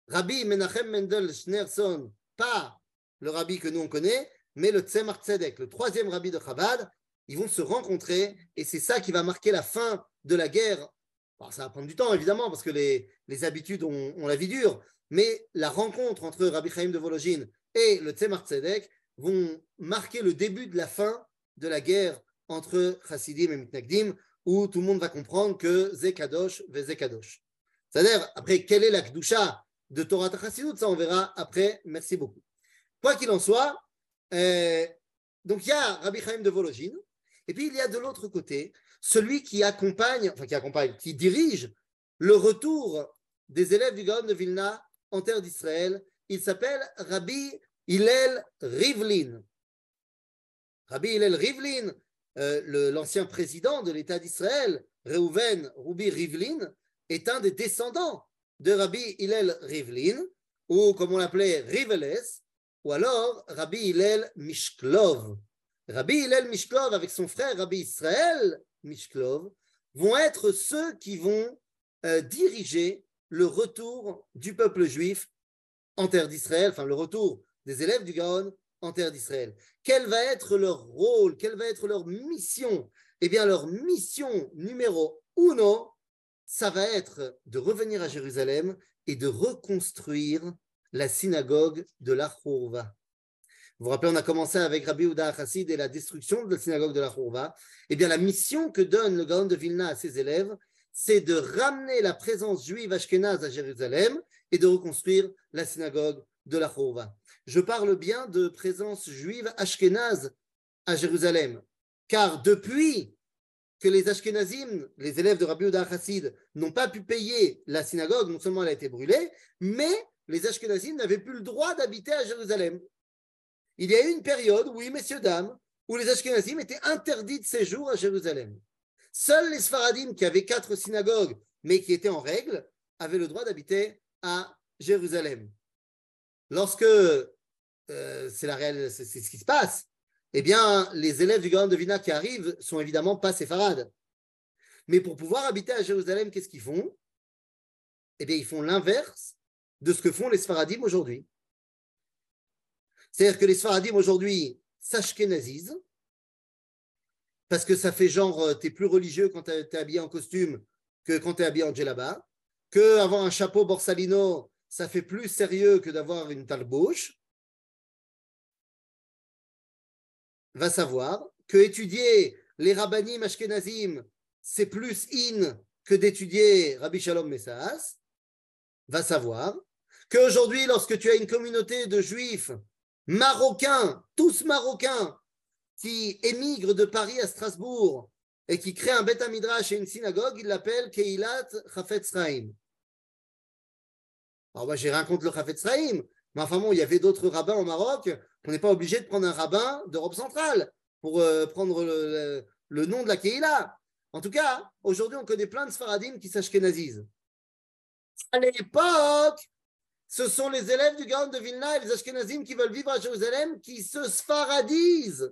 Rabbi Menachem Mendel Schneerson, pas le rabbi que nous on connaît, mais le Tzemar Tzedek, le troisième rabbi de Chabad. Ils vont se rencontrer et c'est ça qui va marquer la fin de la guerre. ça va prendre du temps évidemment parce que les, habitudes ont, la vie dure, mais la rencontre entre Rabbi Chaim de Vologine et le Tzemar Tzedek vont marquer le début de la fin de la guerre entre Chassidim et Mitnagdim où tout le monde va comprendre que Zekadosh ve Zekadosh. C'est-à-dire, après, quelle est la Kdusha de Torah Chassidut Ça, on verra après. Merci beaucoup. Quoi qu'il en soit, euh, donc il y a Rabbi Chaim de Vologine, et puis il y a de l'autre côté celui qui accompagne, enfin qui accompagne, qui dirige le retour des élèves du Gaon de Vilna en terre d'Israël. Il s'appelle Rabbi Hillel Rivlin. Rabbi Hillel Rivlin, euh, l'ancien président de l'État d'Israël, Reuven Rubi Rivlin, est un des descendants de Rabbi Hillel Rivlin, ou comme on l'appelait Riveles, ou alors Rabbi Hillel Mishklov. Rabbi Hillel Mishklov avec son frère Rabbi Israël Mishklov vont être ceux qui vont euh, diriger le retour du peuple juif en terre d'Israël, enfin le retour des élèves du Gaon en terre d'Israël. Quel va être leur rôle Quelle va être leur mission? Eh bien leur mission numéro uno, ça va être de revenir à Jérusalem et de reconstruire la synagogue de la Khourva. Vous vous rappelez, on a commencé avec Rabbi Uda Chassid et la destruction de la synagogue de la Khourva. Eh bien, la mission que donne le Gaon de Vilna à ses élèves, c'est de ramener la présence juive ashkénaze à Jérusalem et de reconstruire la synagogue de la Khourva. Je parle bien de présence juive ashkénaze à Jérusalem, car depuis que les Ashkenazim, les élèves de Rabbi Uda Chassid, n'ont pas pu payer la synagogue, non seulement elle a été brûlée, mais les Ashkenazim n'avaient plus le droit d'habiter à Jérusalem. Il y a eu une période, oui, messieurs, dames, où les Ashkenazim étaient interdits de séjour à Jérusalem. Seuls les Sfaradim, qui avaient quatre synagogues, mais qui étaient en règle, avaient le droit d'habiter à Jérusalem. Lorsque euh, c'est la c'est ce qui se passe, eh bien, les élèves du Grand de Vina qui arrivent sont évidemment pas séfarades. Mais pour pouvoir habiter à Jérusalem, qu'est-ce qu'ils font? Eh bien, ils font l'inverse de ce que font les Sfaradim aujourd'hui. C'est-à-dire que les Sfaradim aujourd'hui s'ashkenazisent, parce que ça fait genre, euh, tu es plus religieux quand tu es habillé en costume que quand tu es habillé en djellaba, que avoir un chapeau borsalino, ça fait plus sérieux que d'avoir une talbouche. Va savoir que étudier les rabbanim ashkenazim, c'est plus in que d'étudier Rabbi Shalom Messas. Va savoir qu'aujourd'hui, lorsque tu as une communauté de juifs marocains, tous marocains, qui émigrent de Paris à Strasbourg et qui créent un Beth Midrash et une synagogue, ils l'appellent Keilat Chafetz Chaim. Alors moi, j'ai rien contre le Chafetz Chaim, mais enfin bon, il y avait d'autres rabbins au Maroc, on n'est pas obligé de prendre un rabbin d'Europe centrale pour euh, prendre le, nom de la Keila. En tout cas, aujourd'hui, on connaît plein de Sfaradim qui s'ashkenazisent. À l'époque, ce sont les élèves du Gaon de Vilna et les Ashkenazim qui veulent vivre à Jérusalem qui se sfaradisent.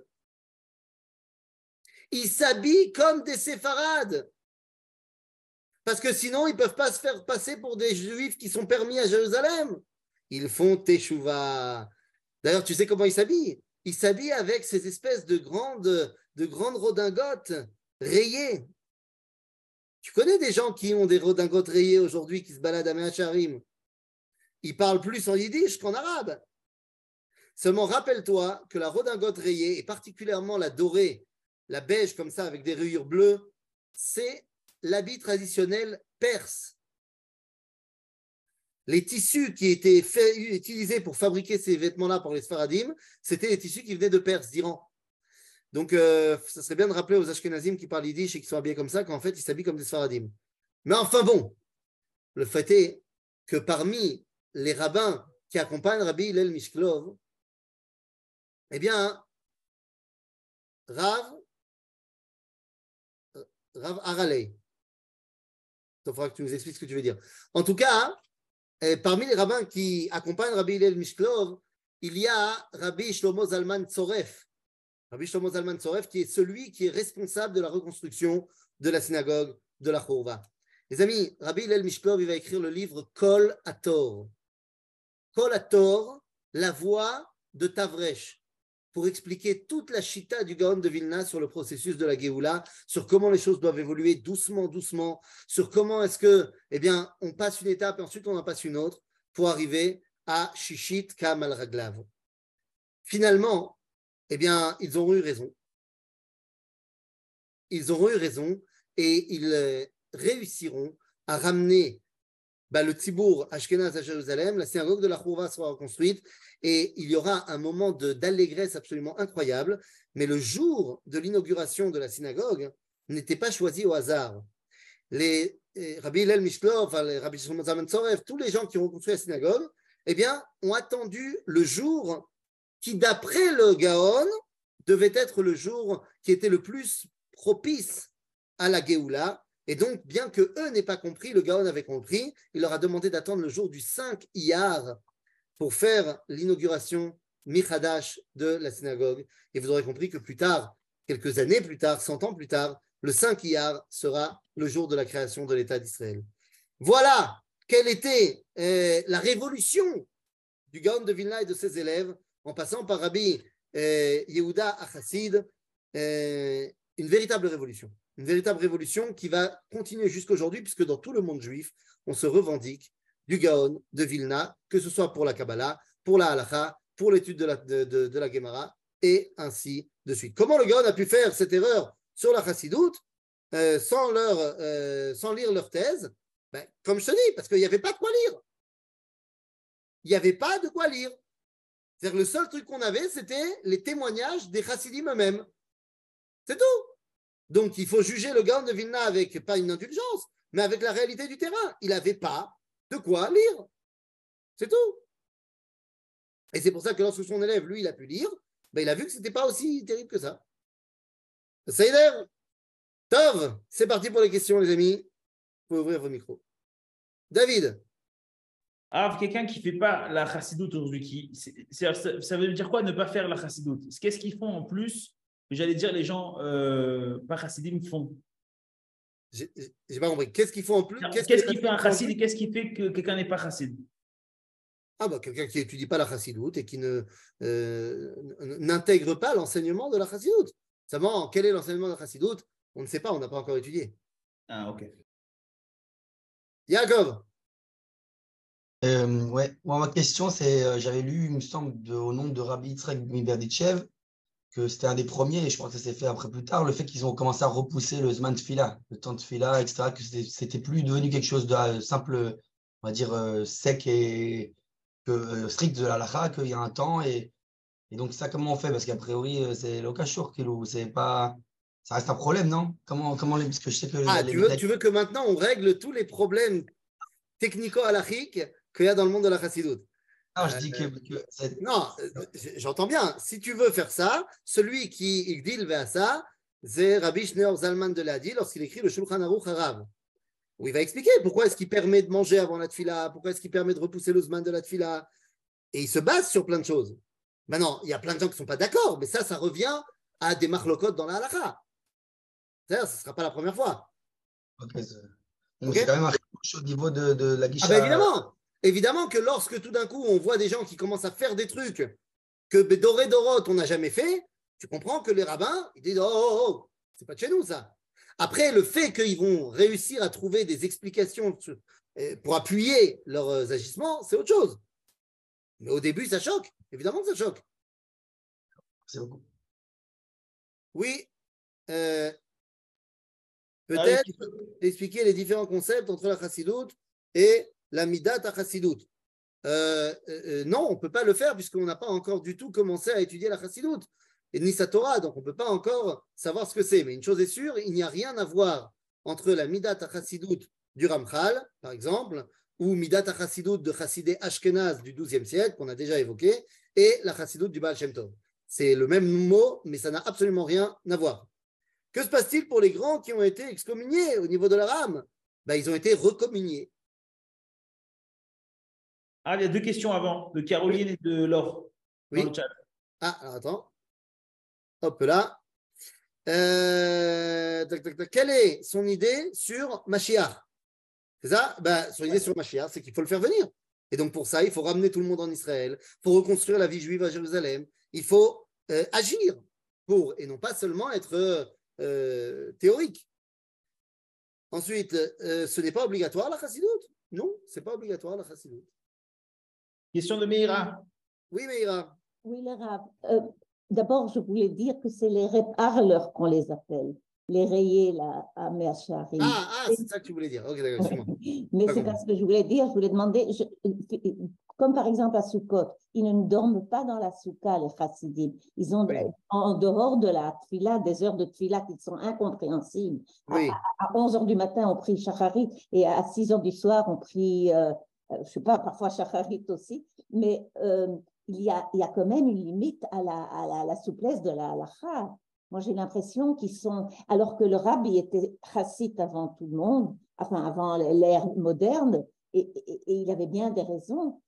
Ils s'habillent comme des séfarades. Parce que sinon, ils ne peuvent pas se faire passer pour des juifs qui sont permis à Jérusalem. Ils font teshuva. D'ailleurs, tu sais comment ils s'habillent? Ils s'habillent avec ces espèces de grandes, de grandes redingotes rayées. Tu connais des gens qui ont des redingotes rayées aujourd'hui qui se baladent à Meacharim? Il parle plus en yiddish qu'en arabe. Seulement, rappelle-toi que la redingote rayée, et particulièrement la dorée, la beige comme ça, avec des rayures bleues, c'est l'habit traditionnel perse. Les tissus qui étaient utilisés pour fabriquer ces vêtements-là pour les Sfaradim, c'était les tissus qui venaient de Perse, d'Iran. Donc, euh, ça serait bien de rappeler aux Ashkenazim qui parlent yiddish et qui sont habillés comme ça qu'en fait, ils s'habillent comme des Sfaradim. Mais enfin bon, le fait est que parmi les rabbins qui accompagnent Rabbi Hillel Mishklov, eh bien, Rav, Rav Aralei. Il faudra que tu nous expliques ce que tu veux dire. En tout cas, eh, parmi les rabbins qui accompagnent Rabbi Hillel Mishklov, il y a Rabbi Shlomo Zalman Tzoref. Rabbi Shlomo Zalman Tzoref, qui est celui qui est responsable de la reconstruction de la synagogue de la Chorva. Les amis, Rabbi Hillel Mishklov, il va écrire le livre Kol Ator. Kol la voix de Tavresh, pour expliquer toute la chita du Gaon de Vilna sur le processus de la Géoula, sur comment les choses doivent évoluer doucement, doucement, sur comment est-ce que, eh bien, on passe une étape et ensuite on en passe une autre pour arriver à Shishit Kam al Raglav. Finalement, eh bien, ils auront eu raison. Ils auront eu raison et ils euh, réussiront à ramener bah, le Tzibour Ashkenaz à Jérusalem, la synagogue de la Chouva sera reconstruite et il y aura un moment d'allégresse absolument incroyable. Mais le jour de l'inauguration de la synagogue n'était pas choisi au hasard. Les eh, Rabbi Hillel Mishlov, les Rabbi Shimon tous les gens qui ont reconstruit la synagogue, eh bien, ont attendu le jour qui, d'après le Gaon, devait être le jour qui était le plus propice à la Géoula, et donc, bien que eux n'aient pas compris, le Gaon avait compris, il leur a demandé d'attendre le jour du 5 Iyar pour faire l'inauguration Michadash de la synagogue. Et vous aurez compris que plus tard, quelques années plus tard, 100 ans plus tard, le 5 Iyar sera le jour de la création de l'État d'Israël. Voilà quelle était euh, la révolution du Gaon de Vilna et de ses élèves, en passant par Rabbi euh, Yehuda Achassid, euh, une véritable révolution. Une véritable révolution qui va continuer jusqu'aujourd'hui, puisque dans tout le monde juif, on se revendique du Gaon de Vilna, que ce soit pour la Kabbalah, pour la Halacha, pour l'étude de la, de, la Gemara, et ainsi de suite. Comment le Gaon a pu faire cette erreur sur la Chassidoute euh, sans, leur, euh, sans lire leur thèse? Ben, Comme je te dis, parce qu'il n'y avait pas de quoi lire. Il n'y avait pas de quoi lire. C'est-à-dire le seul truc qu'on avait, c'était les témoignages des chassidim eux-mêmes. C'est tout. Donc il faut juger le Gaon de Vilna avec pas une indulgence, mais avec la réalité du terrain. Il n'avait pas de quoi lire. C'est tout. Et c'est pour ça que lorsque son élève, lui, il a pu lire, ben, il a vu que ce n'était pas aussi terrible que ça. Saïder Tov, c'est parti pour les questions, les amis. Vous pouvez ouvrir vos micros. David ah, quelqu'un qui ne fait pas la chassidoute aujourd'hui, qui, ça, veut dire quoi ne pas faire la chassidoute Qu'est-ce qu'ils font en plus J'allais dire les gens euh, pas chassidim font. J'ai pas compris. Qu'est-ce qu'ils font en plus? Qu'est-ce qui fait un chassid et qu'est-ce qui fait que quelqu'un n'est pas chassid? Ah, bah, quelqu'un qui n'étudie pas la chassidoute et qui ne euh, n'intègre pas l'enseignement de la chassidoute. Seulement, quel est l'enseignement de la chassidoute? On ne sait pas, on n'a pas encore étudié. Ah, ok. Yaakov euh, ouais, moi, ma question, c'est euh, j'avais lu, il me semble, au nom de Rabbi Yitzhak Miberditchev, que c'était un des premiers, et je crois que ça s'est fait après plus tard, le fait qu'ils ont commencé à repousser le Zman Tfila, le temps de Tfila, etc., que c'était plus devenu quelque chose de euh, simple, on va dire, sec et que, strict de la lacha, qu'il y a un temps, et, et, donc ça, comment on fait? Parce qu'a priori, c'est l'occasion, c'est pas. Ça reste un problème, non? Comment, comment Parce que je sais que. Ah, tu, veux, tu veux que maintenant on règle tous les problèmes technico-alachiques qu'il y a dans le monde de la chassidoute? Non, je dis que. Euh, non, euh, j'entends bien. Si tu veux faire ça, celui qui dit le ça, c'est Rabbi Shneur Zalman de l'Adi lorsqu'il écrit le Shulchan Aruch Harav. Où il va expliquer pourquoi est-ce qu'il permet de manger avant la tfila, pourquoi est-ce qu'il permet de repousser le Zman de la tfila. Et il se base sur plein de choses. Maintenant, il y a plein de gens qui ne sont pas d'accord, mais ça, ça revient à des marlocotes dans la halakha. C'est-à-dire, ce ne sera pas la première fois. Ok. Donc, c'est quand même un au niveau de, de la guichet. Ah, ben évidemment Évidemment que lorsque tout d'un coup on voit des gens qui commencent à faire des trucs que Doré Dorot on n'a jamais fait, tu comprends que les rabbins ils disent oh, oh, oh c'est pas de chez nous ça. Après, le fait qu'ils vont réussir à trouver des explications euh, pour appuyer leurs agissements, c'est autre chose. Mais au début, ça choque. Évidemment que ça choque. Oui. Euh, peut-être ah expliquer les différents concepts entre la chassidoute et la midat chassidoute. Euh, euh, euh, non, on ne peut pas le faire puisqu'on n'a pas encore du tout commencé à étudier la chassidoute et ni sa Torah, donc on ne peut pas encore savoir ce que c'est. Mais une chose est sûre, il n'y a rien à voir entre la midat chassidoute du Ramchal, par exemple, ou midat chassidoute de chassidé Ashkenaz du XIIe siècle, qu'on a déjà évoqué, et la chassidoute du Baal. C'est le même mot, mais ça n'a absolument rien à voir. Que se passe-t-il pour les grands qui ont été excommuniés au niveau de la rame? Ben, Ils ont été recommuniés. Ah, il y a deux questions avant, de Caroline et de Laure. Oui. Ah, alors attends. Hop là. Euh, quelle est son idée sur Mashiach? C'est ça? Ben, Son idée sur Mashiach, c'est qu'il faut le faire venir. Et donc pour ça, il faut ramener tout le monde en Israël, il faut reconstruire la vie juive à Jérusalem, il faut euh, agir pour, et non pas seulement être euh, théorique. Ensuite, ce n'est pas obligatoire la chassidoute Non, ce n'est pas obligatoire la chassidoute. Question de Meira. Oui, Meira. Oui, le euh, D'abord, je voulais dire que c'est les réparleurs qu'on les appelle. Les rayés, là, à Merchari. Ah, ah c'est ça que tu voulais dire. Ok, d'accord, Mais c'est parce que je voulais dire, je voulais demander, comme par exemple à Sukkot, ils ne dorment pas dans la soukha, les chassidim. Ils ont, en dehors de la tfila, des heures de tfila qui sont incompréhensibles. Oui. À, 11 heures du matin, on prie Shachari et à 6 heures du soir, on prie euh, euh, je ne sais pas, parfois Shacharit aussi, mais euh, il, y a, il y a quand même une limite à la, à la, souplesse de la halakha. Moi, j'ai l'impression qu'ils sont, alors que le rabbi était chassid avant tout le monde, enfin avant l'ère moderne, et, il avait bien des raisons.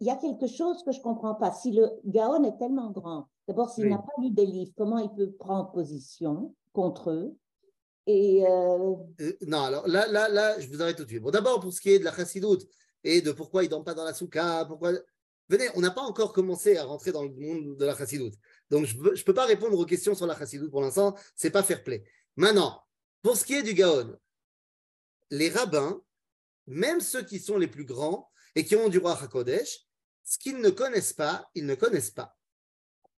Il y a quelque chose que je ne comprends pas. Si le Gaon est tellement grand, d'abord, s'il n'a pas lu des livres, comment il peut prendre position contre eux? Et euh, non, alors là, là, là, je vous arrête tout de suite. Bon, d'abord, pour ce qui est de la chassidoute, et de pourquoi ils ne dorment pas dans la souka, pourquoi. venez, on n'a pas encore commencé à rentrer dans le monde de la chassidoute. Donc, je ne peux pas répondre aux questions sur la chassidoute pour l'instant, c'est pas fair play. Maintenant, pour ce qui est du Gaon, les rabbins, même ceux qui sont les plus grands et qui ont du roi Hakodesh, ce qu'ils ne connaissent pas, ils ne connaissent pas.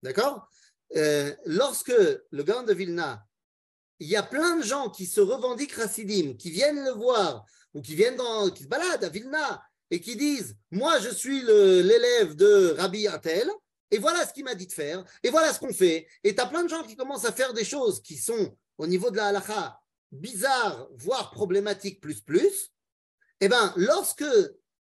D'accord? Euh, Lorsque le Gaon de Vilna, il y a plein de gens qui se revendiquent Rassidim, qui viennent le voir, ou qui viennent qui se baladent à Vilna, et qui disent Moi, je suis l'élève de Rabbi Atel, et voilà ce qu'il m'a dit de faire, et voilà ce qu'on fait. Et tu as plein de gens qui commencent à faire des choses qui sont, au niveau de la halakha, bizarres, voire problématiques plus plus. Eh bien, lorsque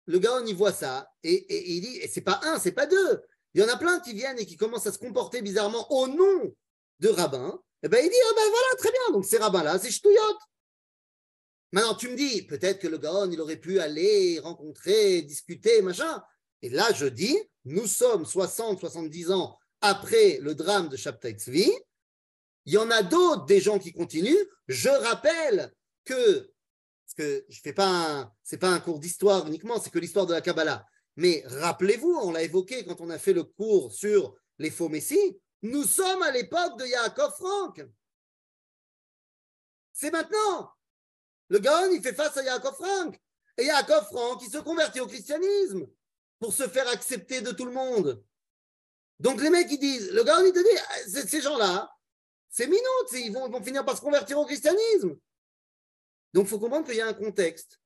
le gars, on y voit ça, et, il dit Et c'est pas un, c'est pas deux. Il y en a plein qui viennent et qui commencent à se comporter bizarrement au nom de rabbin. Eh bien, il dit, oh ben voilà, très bien, donc ces rabbins-là, c'est ch'touillotte. Maintenant, tu me dis, peut-être que le Gaon, il aurait pu aller rencontrer, discuter, machin. Et là, je dis, nous sommes 60, 70 ans après le drame de Shabtai Tzvi. Il y en a d'autres, des gens qui continuent. Je rappelle que, parce que je fais pas c'est pas un cours d'histoire uniquement, c'est que l'histoire de la Kabbalah. Mais rappelez-vous, on l'a évoqué quand on a fait le cours sur les faux messies, nous sommes à l'époque de Yaakov Frank. C'est maintenant. Le Gaon, il fait face à Yaakov Frank. Et Yaakov Frank, il se convertit au christianisme pour se faire accepter de tout le monde. Donc les mecs, ils disent, le Gaon, il te dit, ah, ces gens-là, c'est minutes, ils vont, finir par se convertir au christianisme. Donc il faut comprendre qu'il y a un contexte.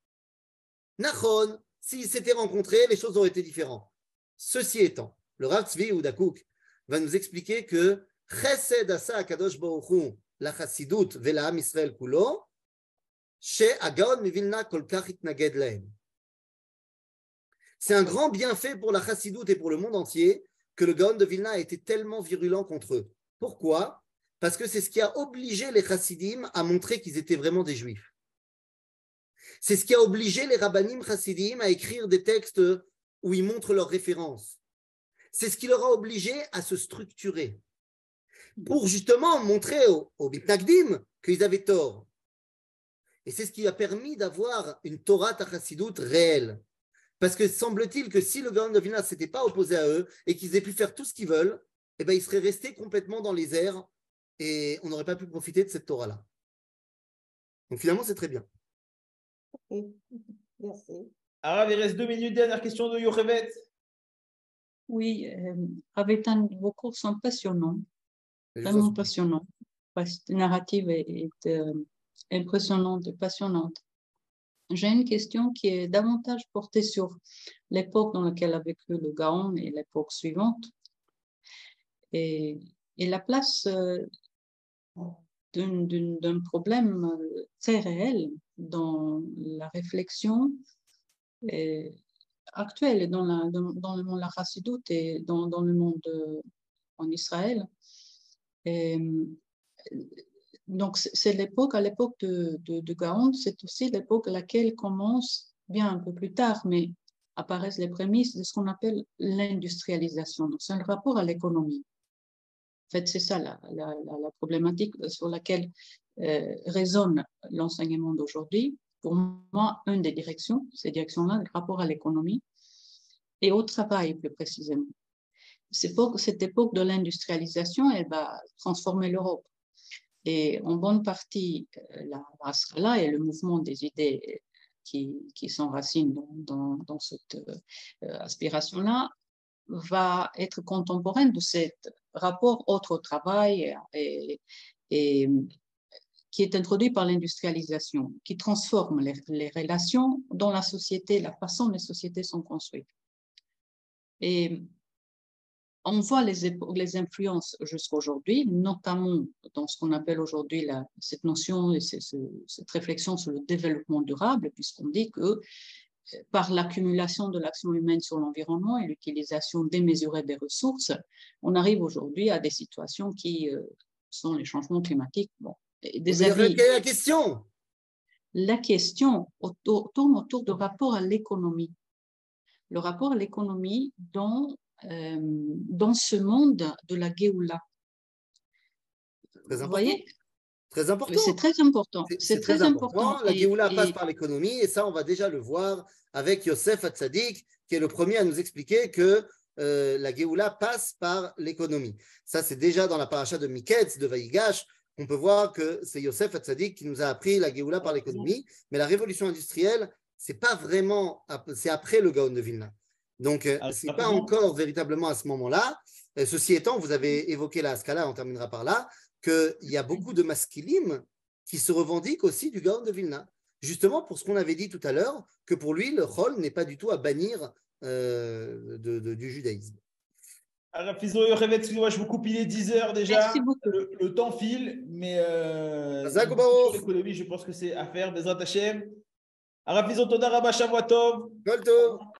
Nachon, s'ils s'étaient rencontrés, les choses auraient été différentes. Ceci étant, le Rav Tzvi ou Dakouk va nous expliquer que Chesed Asa Baruch la Chassidut Kulo, c'est un grand bienfait pour la chassidoute et pour le monde entier que le Gaon de Vilna a été tellement virulent contre eux. Pourquoi? Parce que c'est ce qui a obligé les chassidim à montrer qu'ils étaient vraiment des juifs. C'est ce qui a obligé les rabbanim chassidim à écrire des textes où ils montrent leurs références. C'est ce qui leur a obligé à se structurer pour justement montrer aux, aux qu'ils avaient tort. Et c'est ce qui a permis d'avoir une Torah Tachasidut réelle. Parce que semble-t-il que si le Gaon de Vilna ne s'était pas opposé à eux et qu'ils aient pu faire tout ce qu'ils veulent, eh ben, ils seraient restés complètement dans les airs et on n'aurait pas pu profiter de cette Torah-là. Donc finalement, c'est très bien. Merci. Alors, il reste deux minutes. Dernière question de Yochevet. Oui, euh, vos cours sont passionnants. Vraiment passionnants. La narrative est, euh, impressionnante et passionnante. J'ai une question qui est davantage portée sur l'époque dans laquelle a vécu le Gaon et l'époque suivante. Et, la place euh, d'un problème euh, très réel dans la réflexion actuelle dans, dans, le monde de la chassidoute et dans, le monde euh, en Israël. Donc, c'est l'époque, à l'époque de, de, Gaon, c'est aussi l'époque à laquelle commence, bien un peu plus tard, mais apparaissent les prémices de ce qu'on appelle l'industrialisation. Donc, c'est un rapport à l'économie. En fait, c'est ça la, problématique sur laquelle euh, résonne l'enseignement d'aujourd'hui. Pour moi, une des directions, ces directions-là, le rapport à l'économie et au travail plus précisément. Cette époque de l'industrialisation, elle va transformer l'Europe. Et en bonne partie, euh, la Rasrala et le mouvement des idées qui, qui s'enracinent dans, dans, cette euh, aspiration-là va être contemporaine de ce rapport autre travail et, et, qui est introduit par l'industrialisation, qui transforme les, relations dans la société, la façon dont les sociétés sont construites. On voit les, les influences jusqu'à aujourd'hui, notamment dans ce qu'on appelle aujourd'hui cette notion et cette réflexion sur le développement durable, puisqu'on dit que euh, par l'accumulation de l'action humaine sur l'environnement et l'utilisation démesurée des ressources, on arrive aujourd'hui à des situations qui euh, sont les changements climatiques. Bon, des avis. Quelle est la question? La question tourne autour du rapport à l'économie. Le rapport à l'économie dont euh, dans ce monde de la Géoula. Très important. Vous voyez Très important. C'est très important. C'est très, important. La Géoula passe par l'économie et ça, on va déjà le voir avec Yosef Hatzadik, qui est le premier à nous expliquer que euh, la Géoula passe par l'économie. Ça, c'est déjà dans la paracha de Miketz, de Vaïgash, on peut voir que c'est Yosef Hatzadik qui nous a appris la Géoula par l'économie, mais la révolution industrielle, c'est pas vraiment, c'est après le Gaon de Vilna. Donc, euh, Ah, c'est c'est pas encore véritablement à ce moment-là. Euh, Ceci étant, vous avez évoqué la Scala, on terminera par là, qu'il y a beaucoup de masculimes qui se revendiquent aussi du Gaon de Vilna. Justement pour ce qu'on avait dit tout à l'heure, que pour lui, le Chol n'est pas du tout à bannir euh, de- de- du judaïsme. Alors, Fizo Yochevet, excusez-moi, je vous coupe, il est 10 heures déjà. Merci beaucoup. Le, le temps file, mais euh, l'économie, je pense que c'est à faire. Bezrat Hashem. Arafizo Toda Rabba